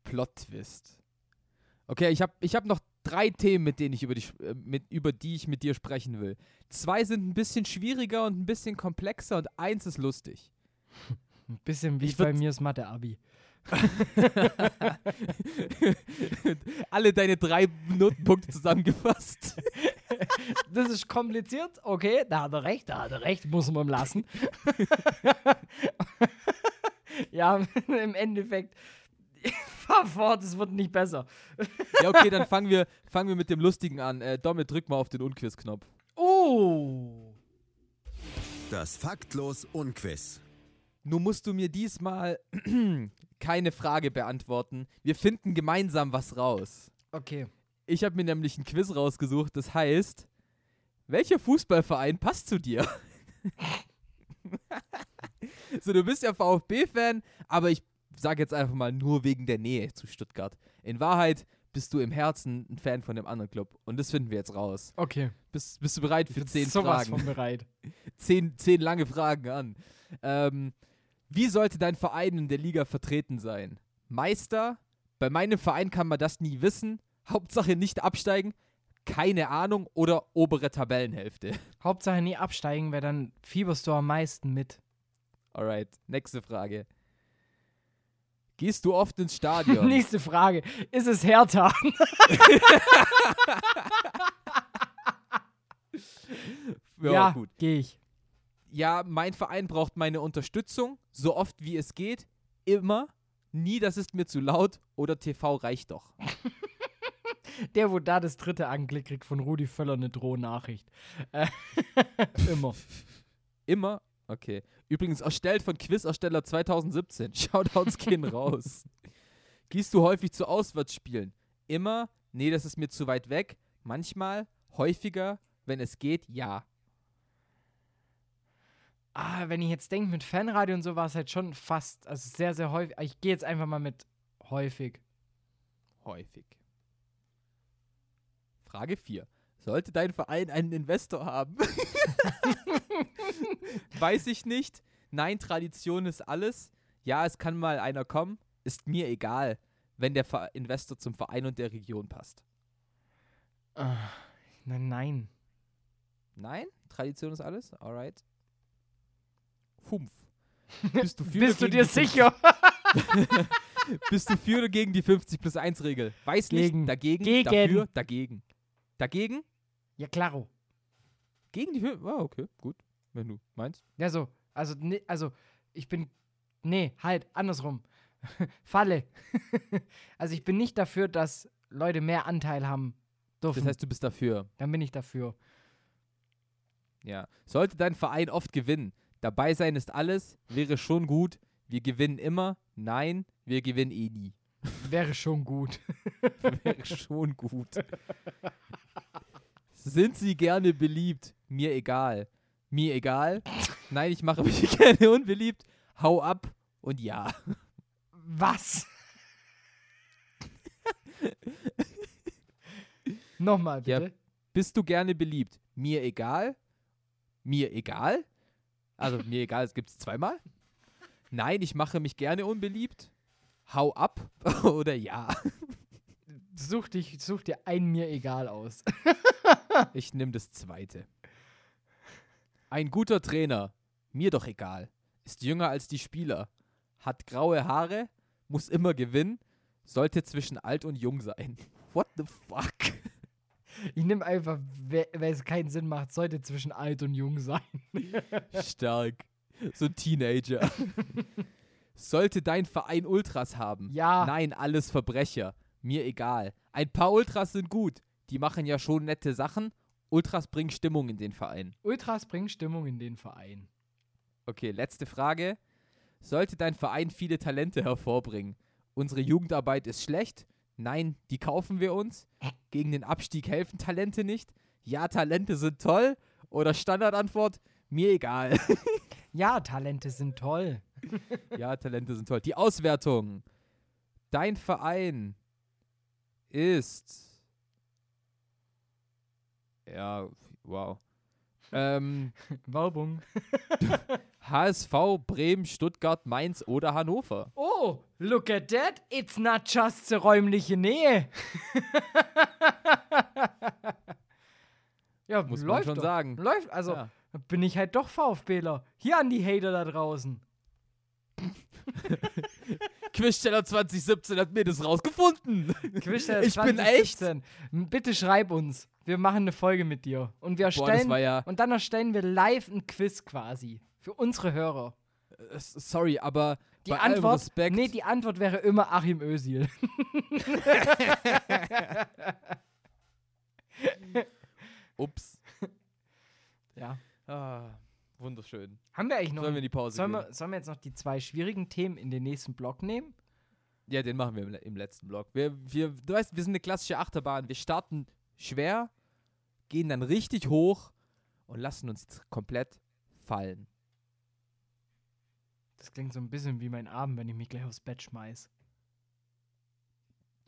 Plot-Twist. Okay, ich habe ich hab noch drei Themen, mit denen ich über die, äh, mit, über die ich mit dir sprechen will. Zwei sind ein bisschen schwieriger und ein bisschen komplexer und eins ist lustig. Ein bisschen wie Ich bei mir das Mathe-Abi. Alle deine drei Notenpunkte zusammengefasst. Das ist kompliziert, okay, da hat er recht, da hat er recht, muss man ihm lassen. ja, im Endeffekt, fahr fort, es wird nicht besser. Ja, okay, dann fangen wir, fangen wir mit dem Lustigen an. Äh, Dommel, drück mal auf den Unquiz-Knopf. Oh, Das Faktlos Unquiz. Nun musst du mir diesmal keine Frage beantworten. Wir finden gemeinsam was raus. okay. Ich habe mir nämlich ein Quiz rausgesucht, das heißt, welcher Fußballverein passt zu dir? so, du bist ja VfB-Fan, aber ich sage jetzt einfach mal nur wegen der Nähe zu Stuttgart. In Wahrheit bist du im Herzen ein Fan von dem anderen Club und das finden wir jetzt raus. Okay. Bist, bist du bereit für Ich bin zehn sowas Fragen? von bereit. Zehn, zehn lange Fragen an. Ähm, wie sollte dein Verein in der Liga vertreten sein? Meister? Bei meinem Verein kann man das nie wissen. Hauptsache nicht absteigen. Keine Ahnung. Oder obere Tabellenhälfte. Hauptsache nie absteigen, weil dann fieberst du am meisten mit. Alright, nächste Frage. Gehst du oft ins Stadion? Nächste Frage. Ist es Hertha? ja, gut. gehe ich. Ja, mein Verein braucht meine Unterstützung, so oft wie es geht. Immer. nie, das ist mir zu laut oder TV reicht doch. Der, wo da das dritte anklickt, kriegt von Rudi Völler eine Drohnachricht. Äh, Immer. Immer? Okay. Übrigens erstellt von Quizersteller 2017. Shoutouts gehen raus. Gehst du häufig zu Auswärtsspielen? Immer? Nee, das ist mir zu weit weg. Manchmal? Häufiger? Wenn es geht? Ja. Ah, wenn ich jetzt denke, mit Fanradio und so war es halt schon fast, also sehr, sehr häufig. Ich gehe jetzt einfach mal mit häufig. Häufig. Frage 4. Sollte dein Verein einen Investor haben? Weiß ich nicht. Nein, Tradition ist alles. Ja, es kann mal einer kommen. Ist mir egal, wenn der Ver Investor zum Verein und der Region passt. Ah, nein, nein. Nein? Tradition ist alles? Alright. Fünf. Bist du für Bist du dir sicher? 50 Bist du für oder gegen die 50 plus 1 Regel? Weiß nicht. Gegen. Dagegen. Gegen. Dafür. Dagegen. Dagegen? ja, klaro. Gegen die 50. Ah, okay. Gut. Wenn du meinst. Ja, so. Also, ne, also, ich bin. Nee, halt, andersrum. Falle. also, ich bin nicht dafür, dass Leute mehr Anteil haben dürfen. Das heißt, du bist dafür. Dann bin ich dafür. Ja. Sollte dein Verein oft gewinnen, dabei sein ist alles, wäre schon gut. Wir gewinnen immer. Nein, wir gewinnen eh nie. Wäre schon gut. wäre schon gut. Sind sie gerne beliebt? Mir egal. Mir egal. Nein, ich mache mich gerne unbeliebt. Hau ab und ja. Was? Nochmal, Ja. bitte. Bist du gerne beliebt? Mir egal. Mir egal. Also mir egal, es gibt es zweimal. Nein, ich mache mich gerne unbeliebt. Hau ab oder ja. Such, dich, such dir ein mir egal aus. Ich nehme das zweite. Ein guter Trainer, mir doch egal, ist jünger als die Spieler, hat graue Haare, muss immer gewinnen, sollte zwischen alt und jung sein. What the fuck? Ich nehme einfach, wer es keinen Sinn macht, sollte zwischen alt und jung sein. Stark. So ein Teenager. Sollte dein Verein Ultras haben? Ja. Nein, alles Verbrecher. Mir egal. Ein paar Ultras sind gut. Die machen ja schon nette Sachen. Ultras bringen Stimmung in den Verein. Ultras bringen Stimmung in den Verein. Okay, letzte Frage. Sollte dein Verein viele Talente hervorbringen? Unsere Jugendarbeit ist schlecht? Nein, die kaufen wir uns? Gegen den Abstieg helfen Talente nicht? Ja, Talente sind toll? Oder Standardantwort? Mir egal. Ja, Talente sind toll. ja, Talente sind toll. Die Auswertung. Dein Verein ist. Ja, wow. Ähm, Werbung. HSV, Bremen, Stuttgart, Mainz oder Hannover. Oh, look at that. It's not just the räumliche Nähe. ja, Muss man läuft schon doch. sagen. Läuft, also Ja. bin ich halt doch VfBler. Hier an die Hater da draußen. Quizsteller 2017 hat mir das rausgefunden. Quizsteller Ich bin echt? 2017. Bitte schreib uns. Wir machen eine Folge mit dir. Und wir Boah, erstellen, war ja. und dann erstellen wir live ein Quiz quasi. Für unsere Hörer. äh, Sorry, aber Die bei allem Antwort, Respekt. nee, die Antwort wäre immer Achim Özil. Ups. Ja. Ah, wunderschön. Haben wir eigentlich noch Sollen wir in die Pause Sollen gehen? wir, sollen wir jetzt noch die zwei schwierigen Themen in den nächsten Block nehmen? Ja, den machen wir im, im letzten Block. Wir, wir, du weißt, wir sind eine klassische Achterbahn. Wir starten schwer, gehen dann richtig hoch und lassen uns komplett fallen. Das klingt so ein bisschen wie mein Abend, wenn ich mich gleich aufs Bett schmeiß.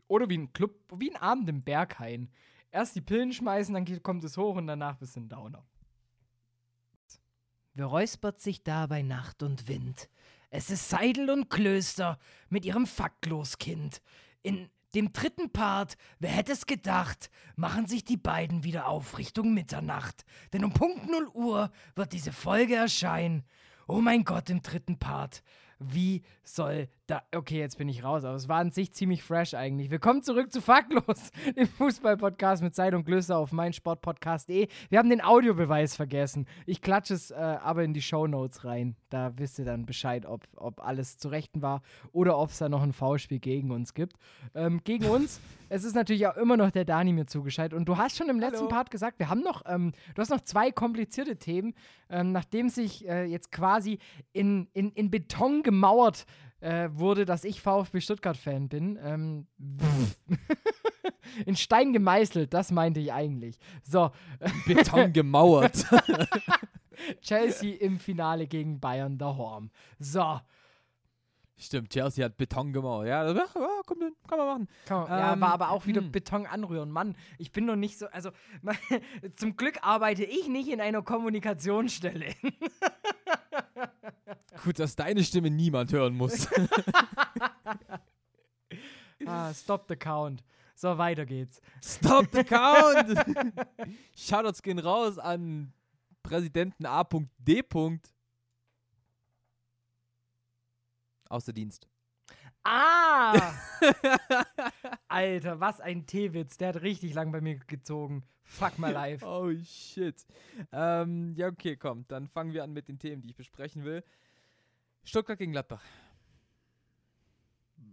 Oder wie ein Club, wie ein Abend im Berghain. Erst die Pillen schmeißen, dann kommt es hoch und danach bist du ein Downer. Wer räuspert sich da bei Nacht und Wind? Es ist Seidel und Klöster mit ihrem Faktloskind. In dem dritten Part, wer hätte es gedacht, machen sich die beiden wieder auf Richtung Mitternacht. Denn um Punkt 0 Uhr wird diese Folge erscheinen. Oh mein Gott, im dritten Part. Wie soll Da, okay, jetzt bin ich raus, aber es war an sich ziemlich fresh eigentlich. Willkommen zurück zu Faktlos, dem Fußball-Podcast mit Zeit und Glöster auf meinsportpodcast.de. Wir haben den Audiobeweis vergessen. Ich klatsche es äh, aber in die Shownotes rein. Da wisst ihr dann Bescheid, ob, ob alles zu Rechten war oder ob es da noch ein V-Spiel gegen uns gibt. Ähm, gegen uns, es ist natürlich auch immer noch der Dani mir zugeschaltet. Und du hast schon im letzten Hallo. Part gesagt, wir haben noch, ähm, du hast noch zwei komplizierte Themen, ähm, nachdem sich äh, jetzt quasi in, in, in Beton gemauert äh, wurde, dass ich VfB Stuttgart-Fan bin. Ähm, in Stein gemeißelt, das meinte ich eigentlich. So, Beton gemauert. Chelsea im Finale gegen Bayern daheim. So, Stimmt, Chelsea hat Beton gemauert. Ja, das, ja komm, dann, kann man machen. Kann man, ja, Ähm, war aber auch wieder hm. Beton anrühren. Mann, ich bin noch nicht so, also zum Glück arbeite ich nicht in einer Kommunikationsstelle. Gut, dass deine Stimme niemand hören muss. ah, stop the count. So, weiter geht's. Stop the count! Shoutouts gehen raus an Präsidenten A.D. Außer Dienst. Ah! Alter, was ein T-Witz. Der hat richtig lang bei mir gezogen. Fuck my life. Oh shit. Ähm, ja, okay, komm. Dann fangen wir an mit den Themen, die ich besprechen will. Stuttgart gegen Gladbach.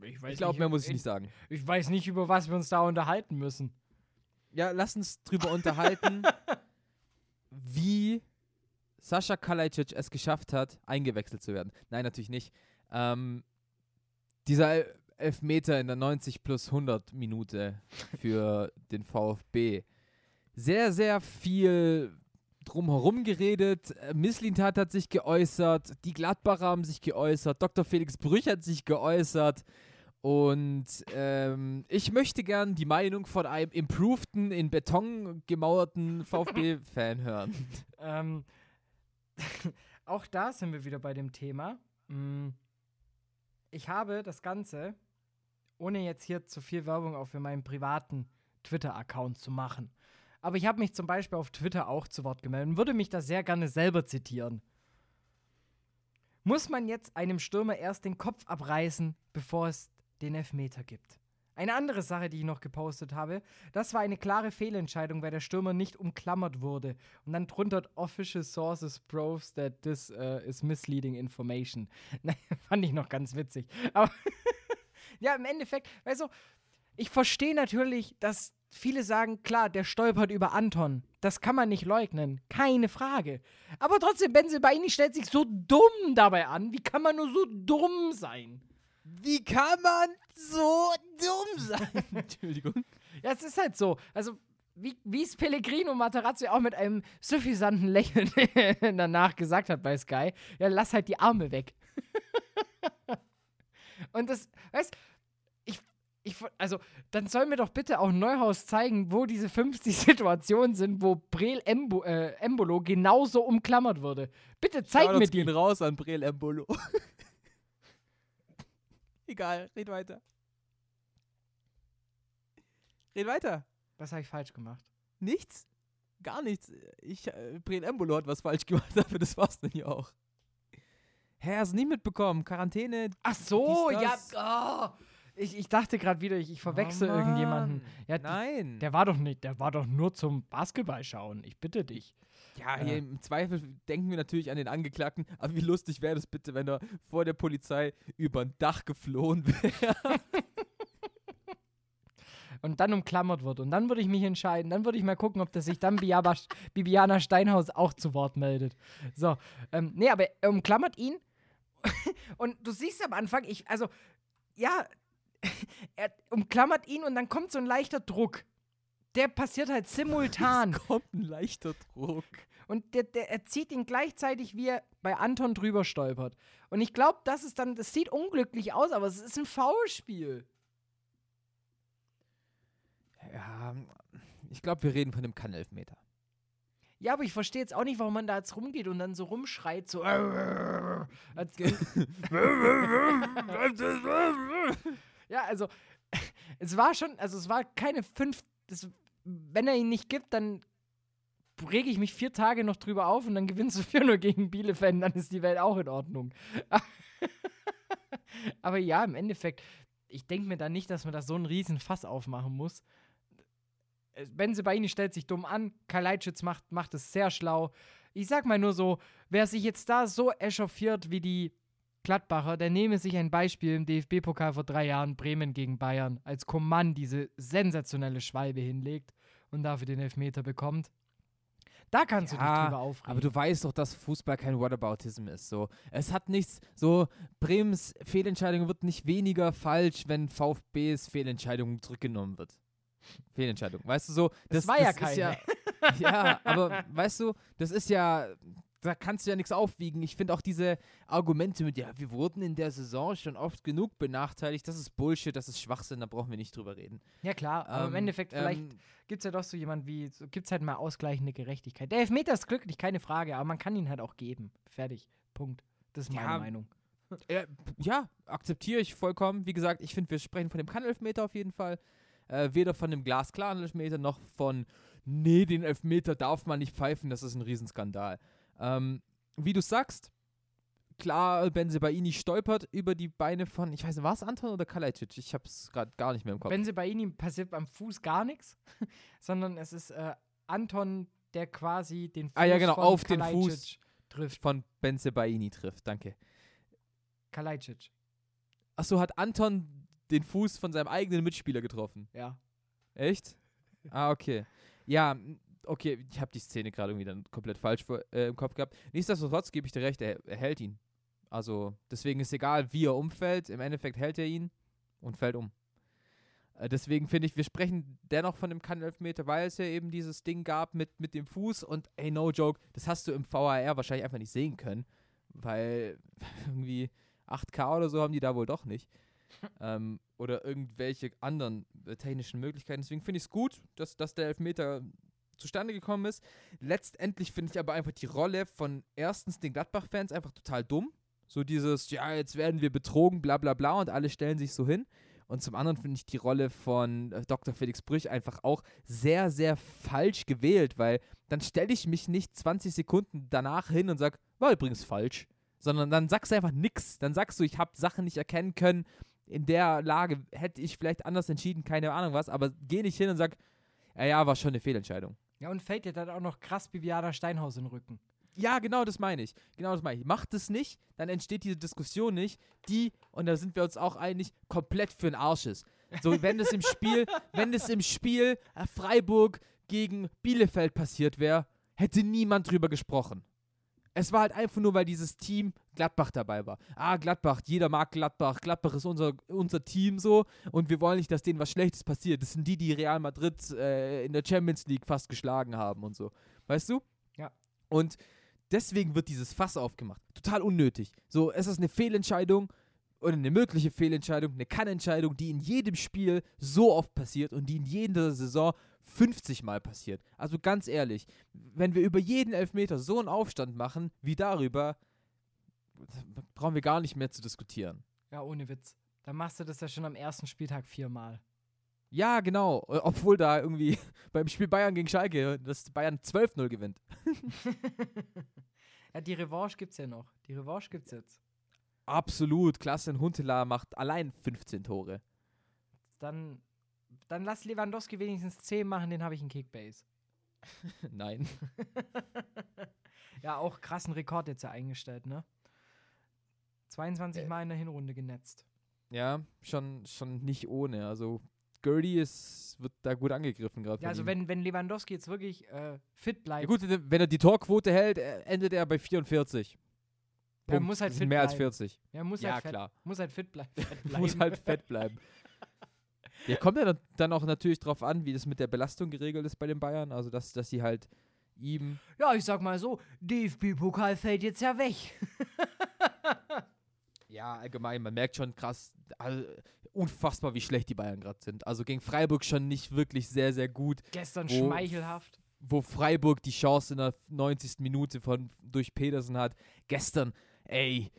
Ich, weiß Ich glaube, mehr muss ich ich- nicht sagen. Ich weiß nicht, über was wir uns da unterhalten müssen. Ja, lass uns drüber unterhalten, wie Sascha Kalajdzic es geschafft hat, eingewechselt zu werden. Nein, natürlich nicht. Ähm, dieser El- Elfmeter in der 90 plus 100 Minute für den VfB. Sehr, sehr viel drumherum geredet. Misslintat hat sich geäußert, die Gladbacher haben sich geäußert, Dr. Felix Brüch hat sich geäußert. Und ähm, ich möchte gern die Meinung von einem improveden, in Beton gemauerten VfB-Fan hören. Ähm, auch da sind wir wieder bei dem Thema. Mm, Ich habe das Ganze, ohne jetzt hier zu viel Werbung auch für meinen privaten Twitter-Account zu machen. Aber ich habe mich zum Beispiel auf Twitter auch zu Wort gemeldet und würde mich da sehr gerne selber zitieren. Muss man jetzt einem Stürmer erst den Kopf abreißen, bevor es den Elfmeter gibt? Eine andere Sache, die ich noch gepostet habe, das war eine klare Fehlentscheidung, weil der Stürmer nicht umklammert wurde. Und dann drunter official sources proves that this uh, is misleading information. Nein, fand ich noch ganz witzig. Aber ja, im Endeffekt, weißt du, ich verstehe natürlich, dass viele sagen, klar, der stolpert über Anton. Das kann man nicht leugnen. Keine Frage. Aber trotzdem, Benzebaini stellt sich so dumm dabei an. Wie kann man nur so dumm sein? Wie kann man so dumm sein? Entschuldigung. Ja, es ist halt so. Also, wie, wie es Pellegrino Materazzi auch mit einem suffisanten Lächeln danach gesagt hat bei Sky, ja, lass halt die Arme weg. Und das, weißt ich, ich, also, dann soll mir doch bitte auch Neuhaus zeigen, wo diese 50 Situationen sind, wo Brel Embo, äh, Embolo genauso umklammert wurde. Bitte zeig mir Shoutouts die. gehen raus an Brel Embolo. Egal, red weiter. Red weiter. Was habe ich falsch gemacht? Nichts? Gar nichts. Ich, äh, Embolo hat was falsch gemacht, aber das war's dann ja auch. Hä, hast du nicht mitbekommen? Quarantäne. Ach so, ja. Oh. Ich, ich dachte gerade wieder, ich, ich verwechsel Oh, irgendjemanden. Ja, Nein. Der war doch nicht, der war doch nur zum Basketball schauen. Ich bitte dich. Ja, hier im Zweifel denken wir natürlich an den Angeklagten, aber wie lustig wäre das bitte, wenn er vor der Polizei über ein Dach geflohen wäre. Und dann umklammert wird. Und dann würde ich mich entscheiden. Dann würde ich mal gucken, ob das sich dann Biaba, Bibiana Steinhaus auch zu Wort meldet. So. Ähm, nee, aber er umklammert ihn. und du siehst am Anfang, ich, also, ja, er umklammert ihn und dann kommt so ein leichter Druck. Der passiert halt simultan. Kommt ein leichter Druck. Und der, der, er zieht ihn gleichzeitig, wie er bei Anton drüber stolpert. Und ich glaube, das ist dann, das sieht unglücklich aus, aber es ist ein Foulspiel. Ja, ich glaube, wir reden von einem Kann-Elfmeter. Ja, aber ich verstehe jetzt auch nicht, warum man da jetzt rumgeht und dann so rumschreit, so. Ja, also, es war schon, also es war keine fünf. Das, wenn er ihn nicht gibt, dann rege ich mich vier Tage noch drüber auf und dann gewinnst du 4-0 gegen Bielefeld, dann ist die Welt auch in Ordnung. Aber ja, im Endeffekt, ich denke mir da nicht, dass man da so einen riesen Fass aufmachen muss. Äh, Benzebaini stellt sich dumm an, Kalajdzic macht, macht es sehr schlau. Ich sag mal nur so, wer sich jetzt da so echauffiert wie die Gladbacher, der nehme sich ein Beispiel im DFB-Pokal vor drei Jahren Bremen gegen Bayern, als Coman diese sensationelle Schwalbe hinlegt und dafür den Elfmeter bekommt. Da kannst du dich Ja, drüber aufregen. Aber du weißt doch, dass Fußball kein Whataboutism ist. So. Es hat nichts, so Bremens Fehlentscheidung wird nicht weniger falsch, wenn VfBs Fehlentscheidung zurückgenommen wird. Fehlentscheidung. Weißt du so? Das war ja ist keine. Ja, ja, aber weißt du, das ist ja, da kannst du ja nichts aufwiegen. Ich finde auch diese Argumente mit, ja, wir wurden in der Saison schon oft genug benachteiligt, das ist Bullshit, das ist Schwachsinn, da brauchen wir nicht drüber reden. ja, klar, aber im Ähm, Endeffekt, vielleicht ähm, gibt es ja doch so jemand wie, so, gibt es halt mal ausgleichende Gerechtigkeit. Der Elfmeter ist glücklich, keine Frage, aber man kann ihn halt auch geben. Fertig. Punkt. Das ist meine Ja, Meinung. Äh, ja, akzeptiere ich vollkommen. Wie gesagt, ich finde, wir sprechen von dem Kann-Elfmeter auf jeden Fall. Äh, weder von dem glasklaren Elfmeter noch von, nee, den Elfmeter darf man nicht pfeifen, das ist ein Riesenskandal. Ähm, wie du sagst, klar, Benzebaini stolpert über die Beine von, ich weiß nicht, war es Anton oder Kalajdzic? Ich habe es gerade gar nicht mehr im Kopf. Ihm passiert beim Fuß gar nichts, sondern es ist äh, Anton, der quasi den Fuß Ah, ja, genau, von auf den Fuß. trifft. von Benzebaini trifft, danke. Kalajdzic, Achso, hat Anton den Fuß von seinem eigenen Mitspieler getroffen? ja. Echt? Ah, okay. Ja, okay, ich habe die Szene gerade irgendwie dann komplett falsch vor, äh, im Kopf gehabt. Nichtsdestotrotz gebe ich dir recht, er, er hält ihn. Also, deswegen ist egal, wie er umfällt, im Endeffekt hält er ihn und fällt um. Äh, deswegen finde ich, wir sprechen dennoch von dem Kann-Elfmeter, weil es ja eben dieses Ding gab mit, mit dem Fuß und ey, no joke, das hast du im VAR wahrscheinlich einfach nicht sehen können, weil irgendwie 8K oder so haben die da wohl doch nicht. ähm, oder irgendwelche anderen äh, technischen Möglichkeiten. Deswegen finde ich es gut, dass, dass der Elfmeter zustande gekommen ist. Letztendlich finde ich aber einfach die Rolle von erstens den Gladbach-Fans einfach total dumm. So dieses, ja, jetzt werden wir betrogen, bla bla bla und alle stellen sich so hin. Und zum anderen finde ich die Rolle von äh, Dr. Felix Brüch einfach auch sehr, sehr falsch gewählt, weil dann stelle ich mich nicht 20 Sekunden danach hin und sage, war übrigens falsch. Sondern dann sagst du einfach nix. Dann sagst du, ich habe Sachen nicht erkennen können. In der Lage hätte ich vielleicht anders entschieden, keine Ahnung was, aber geh nicht hin und sag, ja, ja, war schon eine Fehlentscheidung. Ja, und fällt dir dann auch noch krass Bibiana Steinhaus in den Rücken. Ja, genau das meine ich. Genau das meine ich. Macht es nicht, dann entsteht diese Diskussion nicht, die, und da sind wir uns auch einig, komplett für den Arsch ist. So, wenn das im Spiel, wenn das im Spiel äh, Freiburg gegen Bielefeld passiert wäre, hätte niemand drüber gesprochen. Es war halt einfach nur, weil dieses Team Gladbach dabei war. Ah, Gladbach, jeder mag Gladbach. Gladbach ist unser, unser Team so und wir wollen nicht, dass denen was Schlechtes passiert. Das sind die, die Real Madrid äh, in der Champions League fast geschlagen haben und so. Weißt du? Ja. Und deswegen wird dieses Fass aufgemacht. Total unnötig. So, es ist eine Fehlentscheidung oder eine mögliche Fehlentscheidung, eine Kannentscheidung, die in jedem Spiel so oft passiert und die in jeder Saison 50 Mal passiert. Also ganz ehrlich, wenn wir über jeden Elfmeter so einen Aufstand machen wie darüber, brauchen wir gar nicht mehr zu diskutieren. Ja, ohne Witz. Dann machst du das ja schon am ersten Spieltag viermal. Ja, genau. Äh, Obwohl da irgendwie beim Spiel Bayern gegen Schalke das Bayern 12-0 gewinnt. ja, die Revanche gibt's ja noch. Die Revanche gibt's jetzt. Absolut. Klassen Huntela macht allein 15 Tore. Dann, dann lass Lewandowski wenigstens 10 machen, den habe ich in Kickbase. Nein. Ja, auch krassen Rekord jetzt ja eingestellt, ne? 22 Äh. Mal in der Hinrunde genetzt. Ja, schon, schon nicht ohne. Also Gertie ist, wird da gut angegriffen gerade. Ja, also ihm. wenn, wenn Lewandowski jetzt wirklich äh, fit Ja, bleibt, gut, wenn er die Torquote hält, äh, endet er bei 44. der Punkt. muss halt fit mehr als bleiben. 40. Ja, muss Ja, halt fett, klar. Muss halt fit blei fett bleiben. Muss halt fett bleiben. Ja, kommt ja dann- auch natürlich drauf an, wie das mit der Belastung geregelt ist bei den Bayern. Also, dass, dass sie halt ihm. Ja, ich sag mal so, DFB-Pokal fällt jetzt ja weg. Ja, allgemein, man merkt schon krass, also, unfassbar, wie schlecht die Bayern gerade sind. Also gegen Freiburg schon nicht wirklich sehr, sehr gut. Gestern Wo- schmeichelhaft. wo Freiburg die Chance in der 90. Minute von, durch Pedersen hat. Gestern, ey,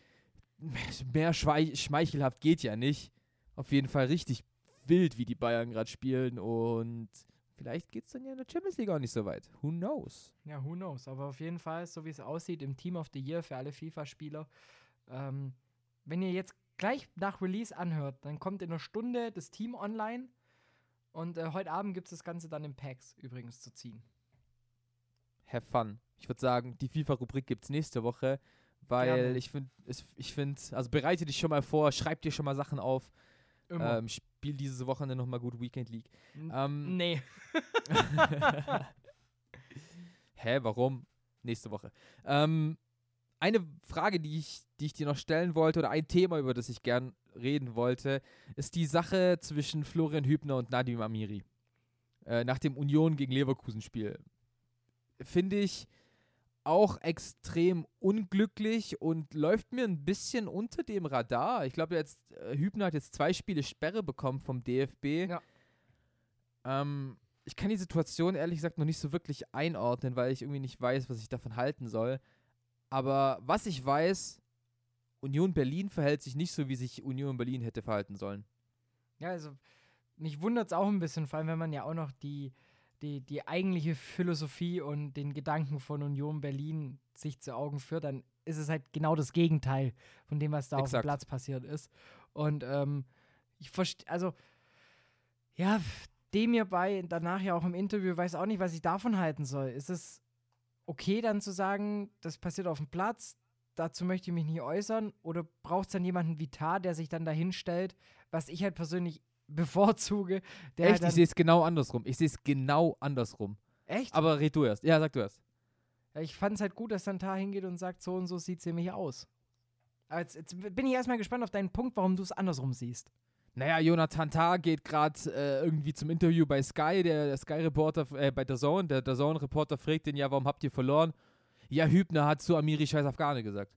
mehr schmeichelhaft geht ja nicht. Auf jeden Fall richtig wild, wie die Bayern gerade spielen und vielleicht geht es dann ja in der Champions League auch nicht so weit. Who knows? Ja, who knows. Aber auf jeden Fall, so wie es aussieht, im Team of the Year für alle FIFA-Spieler. Ähm, wenn ihr jetzt gleich nach Release anhört, dann kommt in einer Stunde das Team online und äh, heute Abend gibt es das Ganze dann in Packs übrigens zu ziehen. Have fun. Ich würde sagen, die FIFA-Rubrik gibt es nächste Woche, weil Gerne. ich finde, ich finde, also bereite dich schon mal vor, schreib dir schon mal Sachen auf, ähm, spiel dieses Wochenende nochmal gut Weekend League. N- Ähm, nee. Hä, warum? Nächste Woche. Ähm, eine Frage, die ich, die ich dir noch stellen wollte, oder ein Thema, über das ich gern reden wollte, ist die Sache zwischen Florian Hübner und Nadim Amiri. Äh, nach dem Union gegen Leverkusen-Spiel. Finde ich auch extrem unglücklich und läuft mir ein bisschen unter dem Radar. Ich glaube, jetzt äh, Hübner hat jetzt zwei Spiele Sperre bekommen vom DFB. Ja. Ähm, ich kann die Situation ehrlich gesagt noch nicht so wirklich einordnen, weil ich irgendwie nicht weiß, was ich davon halten soll. Aber was ich weiß, Union Berlin verhält sich nicht so, wie sich Union Berlin hätte verhalten sollen. Ja, also mich wundert es auch ein bisschen, vor allem wenn man ja auch noch die, die, die eigentliche Philosophie und den Gedanken von Union Berlin sich zu Augen führt, dann ist es halt genau das Gegenteil von dem, was da auf Exakt. dem Platz passiert ist. Und ähm, ich verstehe, also ja, dem mir bei, danach ja auch im Interview, weiß auch nicht, was ich davon halten soll. Ist es okay dann zu sagen, das passiert auf dem Platz, dazu möchte ich mich nicht äußern? Oder braucht es dann jemanden wie Tar, der sich dann dahin stellt, was ich halt persönlich bevorzuge? Der Echt? halt ich sehe es genau andersrum. Ich sehe es genau andersrum. echt? Aber red du erst. Ja, sag du erst. Ich fand es halt gut, dass dann Tar hingeht und sagt, so und so sieht es nämlich aus. Aber jetzt, jetzt bin ich erstmal gespannt auf deinen Punkt, warum du es andersrum siehst. Naja, Jonathan Tah geht gerade äh, irgendwie zum Interview bei Sky, der, der Sky-Reporter, äh, bei der Zone, der, der Zone-Reporter fragt ihn, ja, warum habt ihr verloren? Ja, Hübner hat zu Amiri scheiß Afghane gesagt.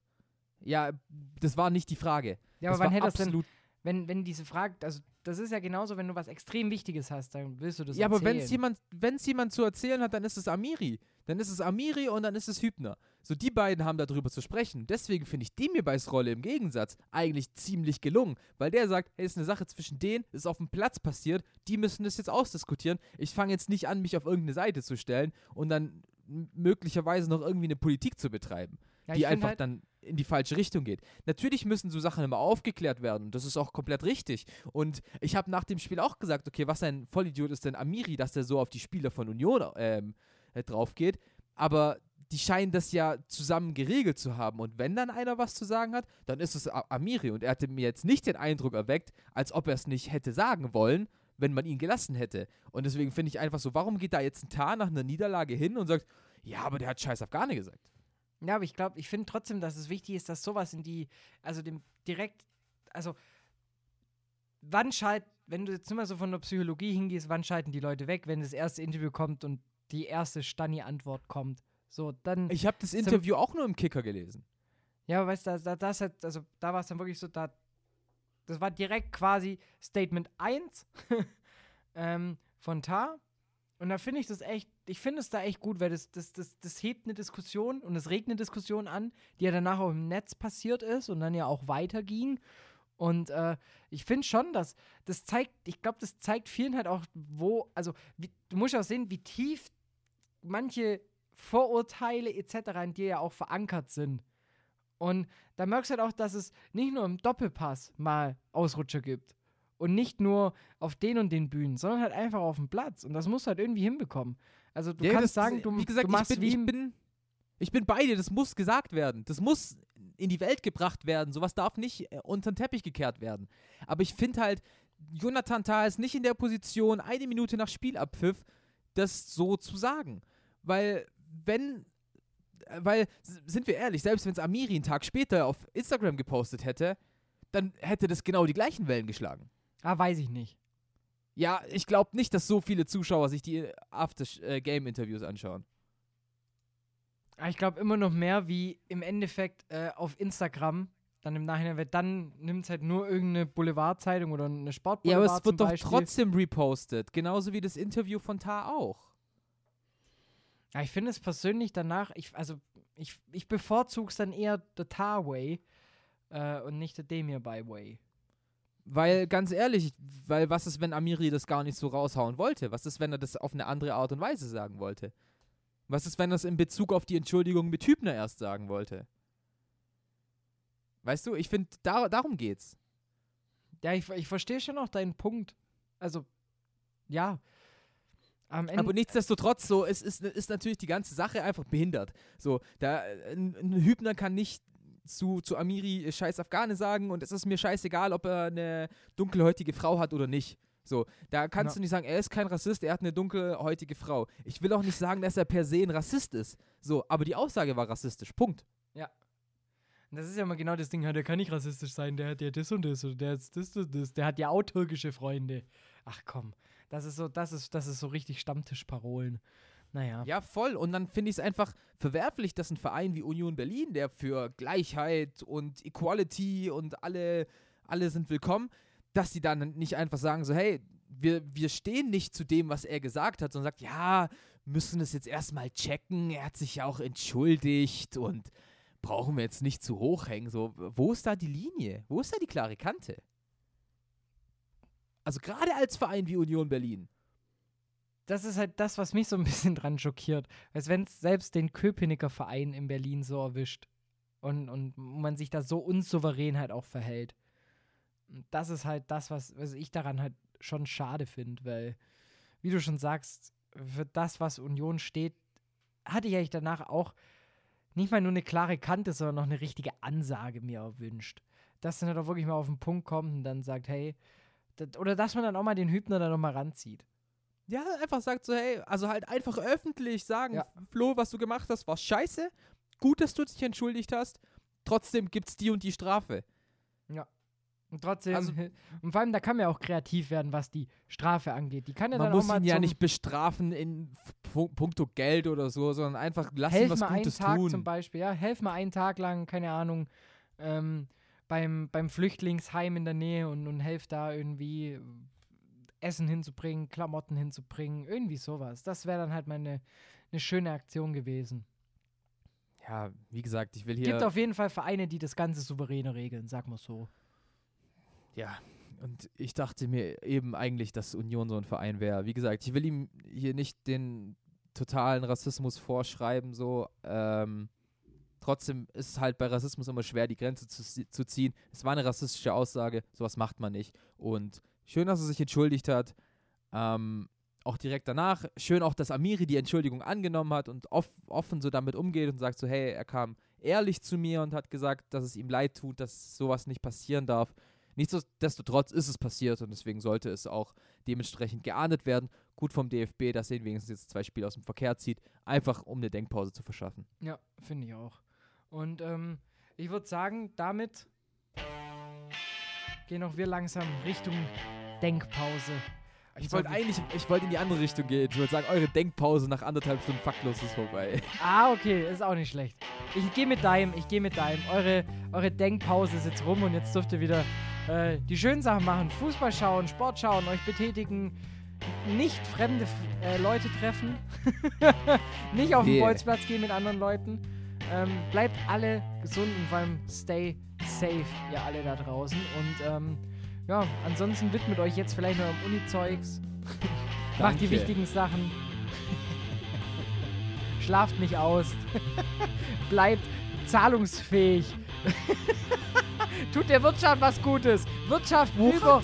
Ja, das war nicht die Frage. Ja, das aber wann war hätte das denn, wenn, wenn diese Frage, also das ist ja genauso, wenn du was extrem Wichtiges hast, dann willst du das Ja, aber erzählen. wenn es jemand, wenn's jemand zu erzählen hat, dann ist es Amiri. Dann ist es Amiri und dann ist es Hübner. So, die beiden haben darüber zu sprechen. Deswegen finde ich Demirbys Rolle im Gegensatz eigentlich ziemlich gelungen, weil der sagt, hey, ist eine Sache zwischen denen, ist auf dem Platz passiert, die müssen das jetzt ausdiskutieren. Ich fange jetzt nicht an, mich auf irgendeine Seite zu stellen und dann möglicherweise noch irgendwie eine Politik zu betreiben, Ja, die einfach halt, dann in die falsche Richtung geht. Natürlich müssen so Sachen immer aufgeklärt werden. Das ist auch komplett richtig. Und ich habe nach dem Spiel auch gesagt, okay, was ein Vollidiot ist denn Amiri, dass der so auf die Spieler von Union ähm, äh, drauf geht. Aber die scheinen das ja zusammen geregelt zu haben. Und wenn dann einer was zu sagen hat, dann ist es Amiri. Und er hatte mir jetzt nicht den Eindruck erweckt, als ob er es nicht hätte sagen wollen, wenn man ihn gelassen hätte. Und deswegen finde ich einfach so, warum geht da jetzt ein Tar nach einer Niederlage hin und sagt, ja, aber der hat scheiß Afghane gesagt. Ja, aber ich glaube, ich finde trotzdem, dass es wichtig ist, dass sowas in die, also dem direkt, also wann schalt, wenn du jetzt mal so von der Psychologie hingehst, wann schalten die Leute weg, wenn das erste Interview kommt und die erste Stani-Antwort kommt? So, dann. Ich habe das Interview auch nur im Kicker gelesen. Ja, aber weißt du, da, da, das hat, also da war es dann wirklich so, da, das war direkt quasi Statement 1 ähm, von Tar. Und da finde ich das echt, ich finde es da echt gut, weil das, das, das, das hebt eine Diskussion und es regt eine Diskussion an, die ja danach auch im Netz passiert ist und dann ja auch weiterging. Und äh, ich finde schon, dass das zeigt, ich glaube, das zeigt vielen halt auch, wo, also wie, du musst auch sehen, wie tief manche Vorurteile etc. in dir ja auch verankert sind. Und da merkst du halt auch, dass es nicht nur im Doppelpass mal Ausrutscher gibt. Und nicht nur auf den und den Bühnen, sondern halt einfach auf dem Platz. Und das musst du halt irgendwie hinbekommen. Also du Ja, kannst das- sagen, du, wie gesagt, du machst ich bin, wie ich bin, ich bin bei dir, das muss gesagt werden. Das muss in die Welt gebracht werden. Sowas darf nicht äh, unter den Teppich gekehrt werden. Aber ich finde halt, Jonathan Tah ist nicht in der Position, eine Minute nach Spielabpfiff, das so zu sagen. Weil, wenn, äh, weil, sind wir ehrlich, selbst wenn es Amiri einen Tag später auf Instagram gepostet hätte, dann hätte das genau die gleichen Wellen geschlagen. Ah, weiß ich nicht. Ja, ich glaube nicht, dass so viele Zuschauer sich die After-Game-Interviews anschauen. Aber ich glaube immer noch mehr wie im Endeffekt äh, auf Instagram. Dann im Nachhinein, weil dann nimmt es halt nur irgendeine Boulevardzeitung oder eine Ja, Sportboulevard aber es wird doch Beispiel. trotzdem repostet. Genauso wie das Interview von Tar auch. Ja, ich finde es persönlich danach, ich, also ich, ich bevorzuge es dann eher der Tar-Way äh, und nicht der Demir-By-Way. Weil, ganz ehrlich, weil was ist, wenn Amiri das gar nicht so raushauen wollte? Was ist, wenn er das auf eine andere Art und Weise sagen wollte? Was ist, wenn er es in Bezug auf die Entschuldigung mit Hübner erst sagen wollte? Weißt du, ich finde, da, darum geht's. Ja, ich, ich verstehe schon auch deinen Punkt. Also, ja. Aber nichtsdestotrotz, so, es ist, ist natürlich die ganze Sache einfach behindert. So, da, ein, ein Hübner kann nicht zu, zu Amiri scheiß Afghane sagen und es ist mir scheißegal, ob er eine dunkelhäutige Frau hat oder nicht. So, da kannst Ja. du nicht sagen, er ist kein Rassist, er hat eine dunkelhäutige Frau. Ich will auch nicht sagen, dass er per se ein Rassist ist. So, aber die Aussage war rassistisch. Punkt. Das ist ja immer genau das Ding, ja, der kann nicht rassistisch sein, der hat ja das und das oder der hat das und das, der hat ja auch türkische Freunde. Ach komm, das ist so, das ist, das ist so richtig Stammtischparolen. Naja. Ja, voll. Und dann finde ich es einfach verwerflich, dass ein Verein wie Union Berlin, der für Gleichheit und Equality und alle, alle sind willkommen, dass die dann nicht einfach sagen, so, hey, wir, wir stehen nicht zu dem, was er gesagt hat, sondern sagt, ja, müssen es jetzt erstmal checken, er hat sich ja auch entschuldigt und brauchen wir jetzt nicht zu hoch hängen. So, wo ist da die Linie? Wo ist da die klare Kante? Also gerade als Verein wie Union Berlin. Das ist halt das, was mich so ein bisschen dran schockiert. Als wenn es selbst den Köpenicker Verein in Berlin so erwischt. Und, und man sich da so unsouverän halt auch verhält. Das ist halt das, was, was ich daran halt schon schade finde, weil, wie du schon sagst, für das, was Union steht, hatte ich eigentlich danach auch nicht mal nur eine klare Kante, sondern noch eine richtige Ansage mir erwünscht. Dass dann halt auch wirklich mal auf den Punkt kommt und dann sagt, hey, oder dass man dann auch mal den Hübner dann nochmal ranzieht. Ja, einfach sagt so, hey, also halt einfach öffentlich sagen, Ja. Flo, was du gemacht hast, war scheiße. Gut, dass du dich entschuldigt hast. Trotzdem gibt's die und die Strafe. Und trotzdem, Also- und vor allem, da kann man ja auch kreativ werden, was die Strafe angeht. Die kann ja Man dann muss auch mal ihn ja nicht bestrafen in puncto Geld oder so, sondern einfach lass ihn helf was mal einen Gutes Tag tun. zum Beispiel, ja, helf mal einen Tag lang, keine Ahnung, ähm, beim, beim Flüchtlingsheim in der Nähe und, und helf da irgendwie Essen hinzubringen, Klamotten hinzubringen, irgendwie sowas. Das wäre dann halt mal eine, eine schöne Aktion gewesen. Ja, wie gesagt, ich will Es hier. gibt auf jeden Fall Vereine, die das Ganze souveräne regeln, sag mal so. Ja, und ich dachte mir eben eigentlich, dass Union so ein Verein wäre. Wie gesagt, ich will ihm hier nicht den totalen Rassismus vorschreiben, so. Ähm, trotzdem ist es halt bei Rassismus immer schwer, die Grenze zu, zu ziehen. Es war eine rassistische Aussage, sowas macht man nicht. Und schön, dass er sich entschuldigt hat. Ähm, auch direkt danach. Schön auch, dass Amiri die Entschuldigung angenommen hat und off offen so damit umgeht und sagt so, hey, er kam ehrlich zu mir und hat gesagt, dass es ihm leid tut, dass sowas nicht passieren darf. Nichtsdestotrotz ist es passiert und deswegen sollte es auch dementsprechend geahndet werden. Gut vom DFB, dass er ihn wenigstens jetzt zwei Spiele aus dem Verkehr zieht, einfach um eine Denkpause zu verschaffen. Ja, finde ich auch. Und ähm, ich würde sagen, damit gehen auch wir langsam Richtung Denkpause. Ich wollte eigentlich, ich wollte in die andere Richtung gehen. Ich wollte sagen, eure Denkpause nach anderthalb Stunden faktlos ist vorbei. Ah, okay, ist auch nicht schlecht. Ich gehe mit deinem, ich gehe mit deinem. Eure, eure Denkpause ist jetzt rum und jetzt dürft ihr wieder äh, die schönen Sachen machen. Fußball schauen, Sport schauen, euch betätigen, nicht fremde äh, Leute treffen, nicht auf den Nee. Bolzplatz gehen mit anderen Leuten. Ähm, bleibt alle gesund und vor allem stay safe, ihr alle da draußen. Und ähm, ja, ansonsten widmet euch jetzt vielleicht noch am Uni-Zeugs. Macht die wichtigen Sachen. Schlaft nicht aus. Bleibt zahlungsfähig. Tut der Wirtschaft was Gutes. Wirtschaft über.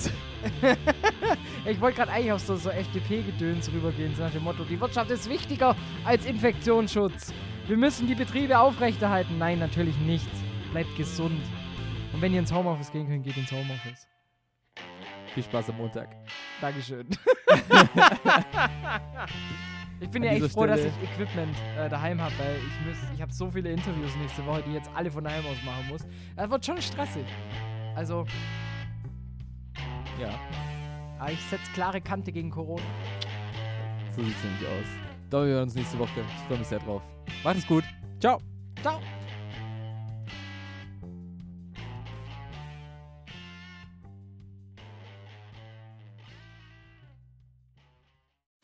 ich wollte gerade eigentlich auf so, so FDP-Gedöns rübergehen, so nach dem Motto: Die Wirtschaft ist wichtiger als Infektionsschutz. Wir müssen die Betriebe aufrechterhalten. Nein, natürlich nicht. Bleibt gesund. Und wenn ihr ins Homeoffice gehen könnt, geht ins Homeoffice. Viel Spaß am Montag. Dankeschön. ich bin An ja echt froh, dass Stelle- ich Equipment äh, daheim habe, weil ich ich habe so viele Interviews nächste Woche, die ich jetzt alle von daheim aus machen muss. Das wird schon stressig. Also, Ja, aber ich setze klare Kante gegen Corona. so sieht es nämlich aus. Da wir hören uns nächste Woche. Ich freue mich sehr drauf. Macht es gut. Ciao. Ciao.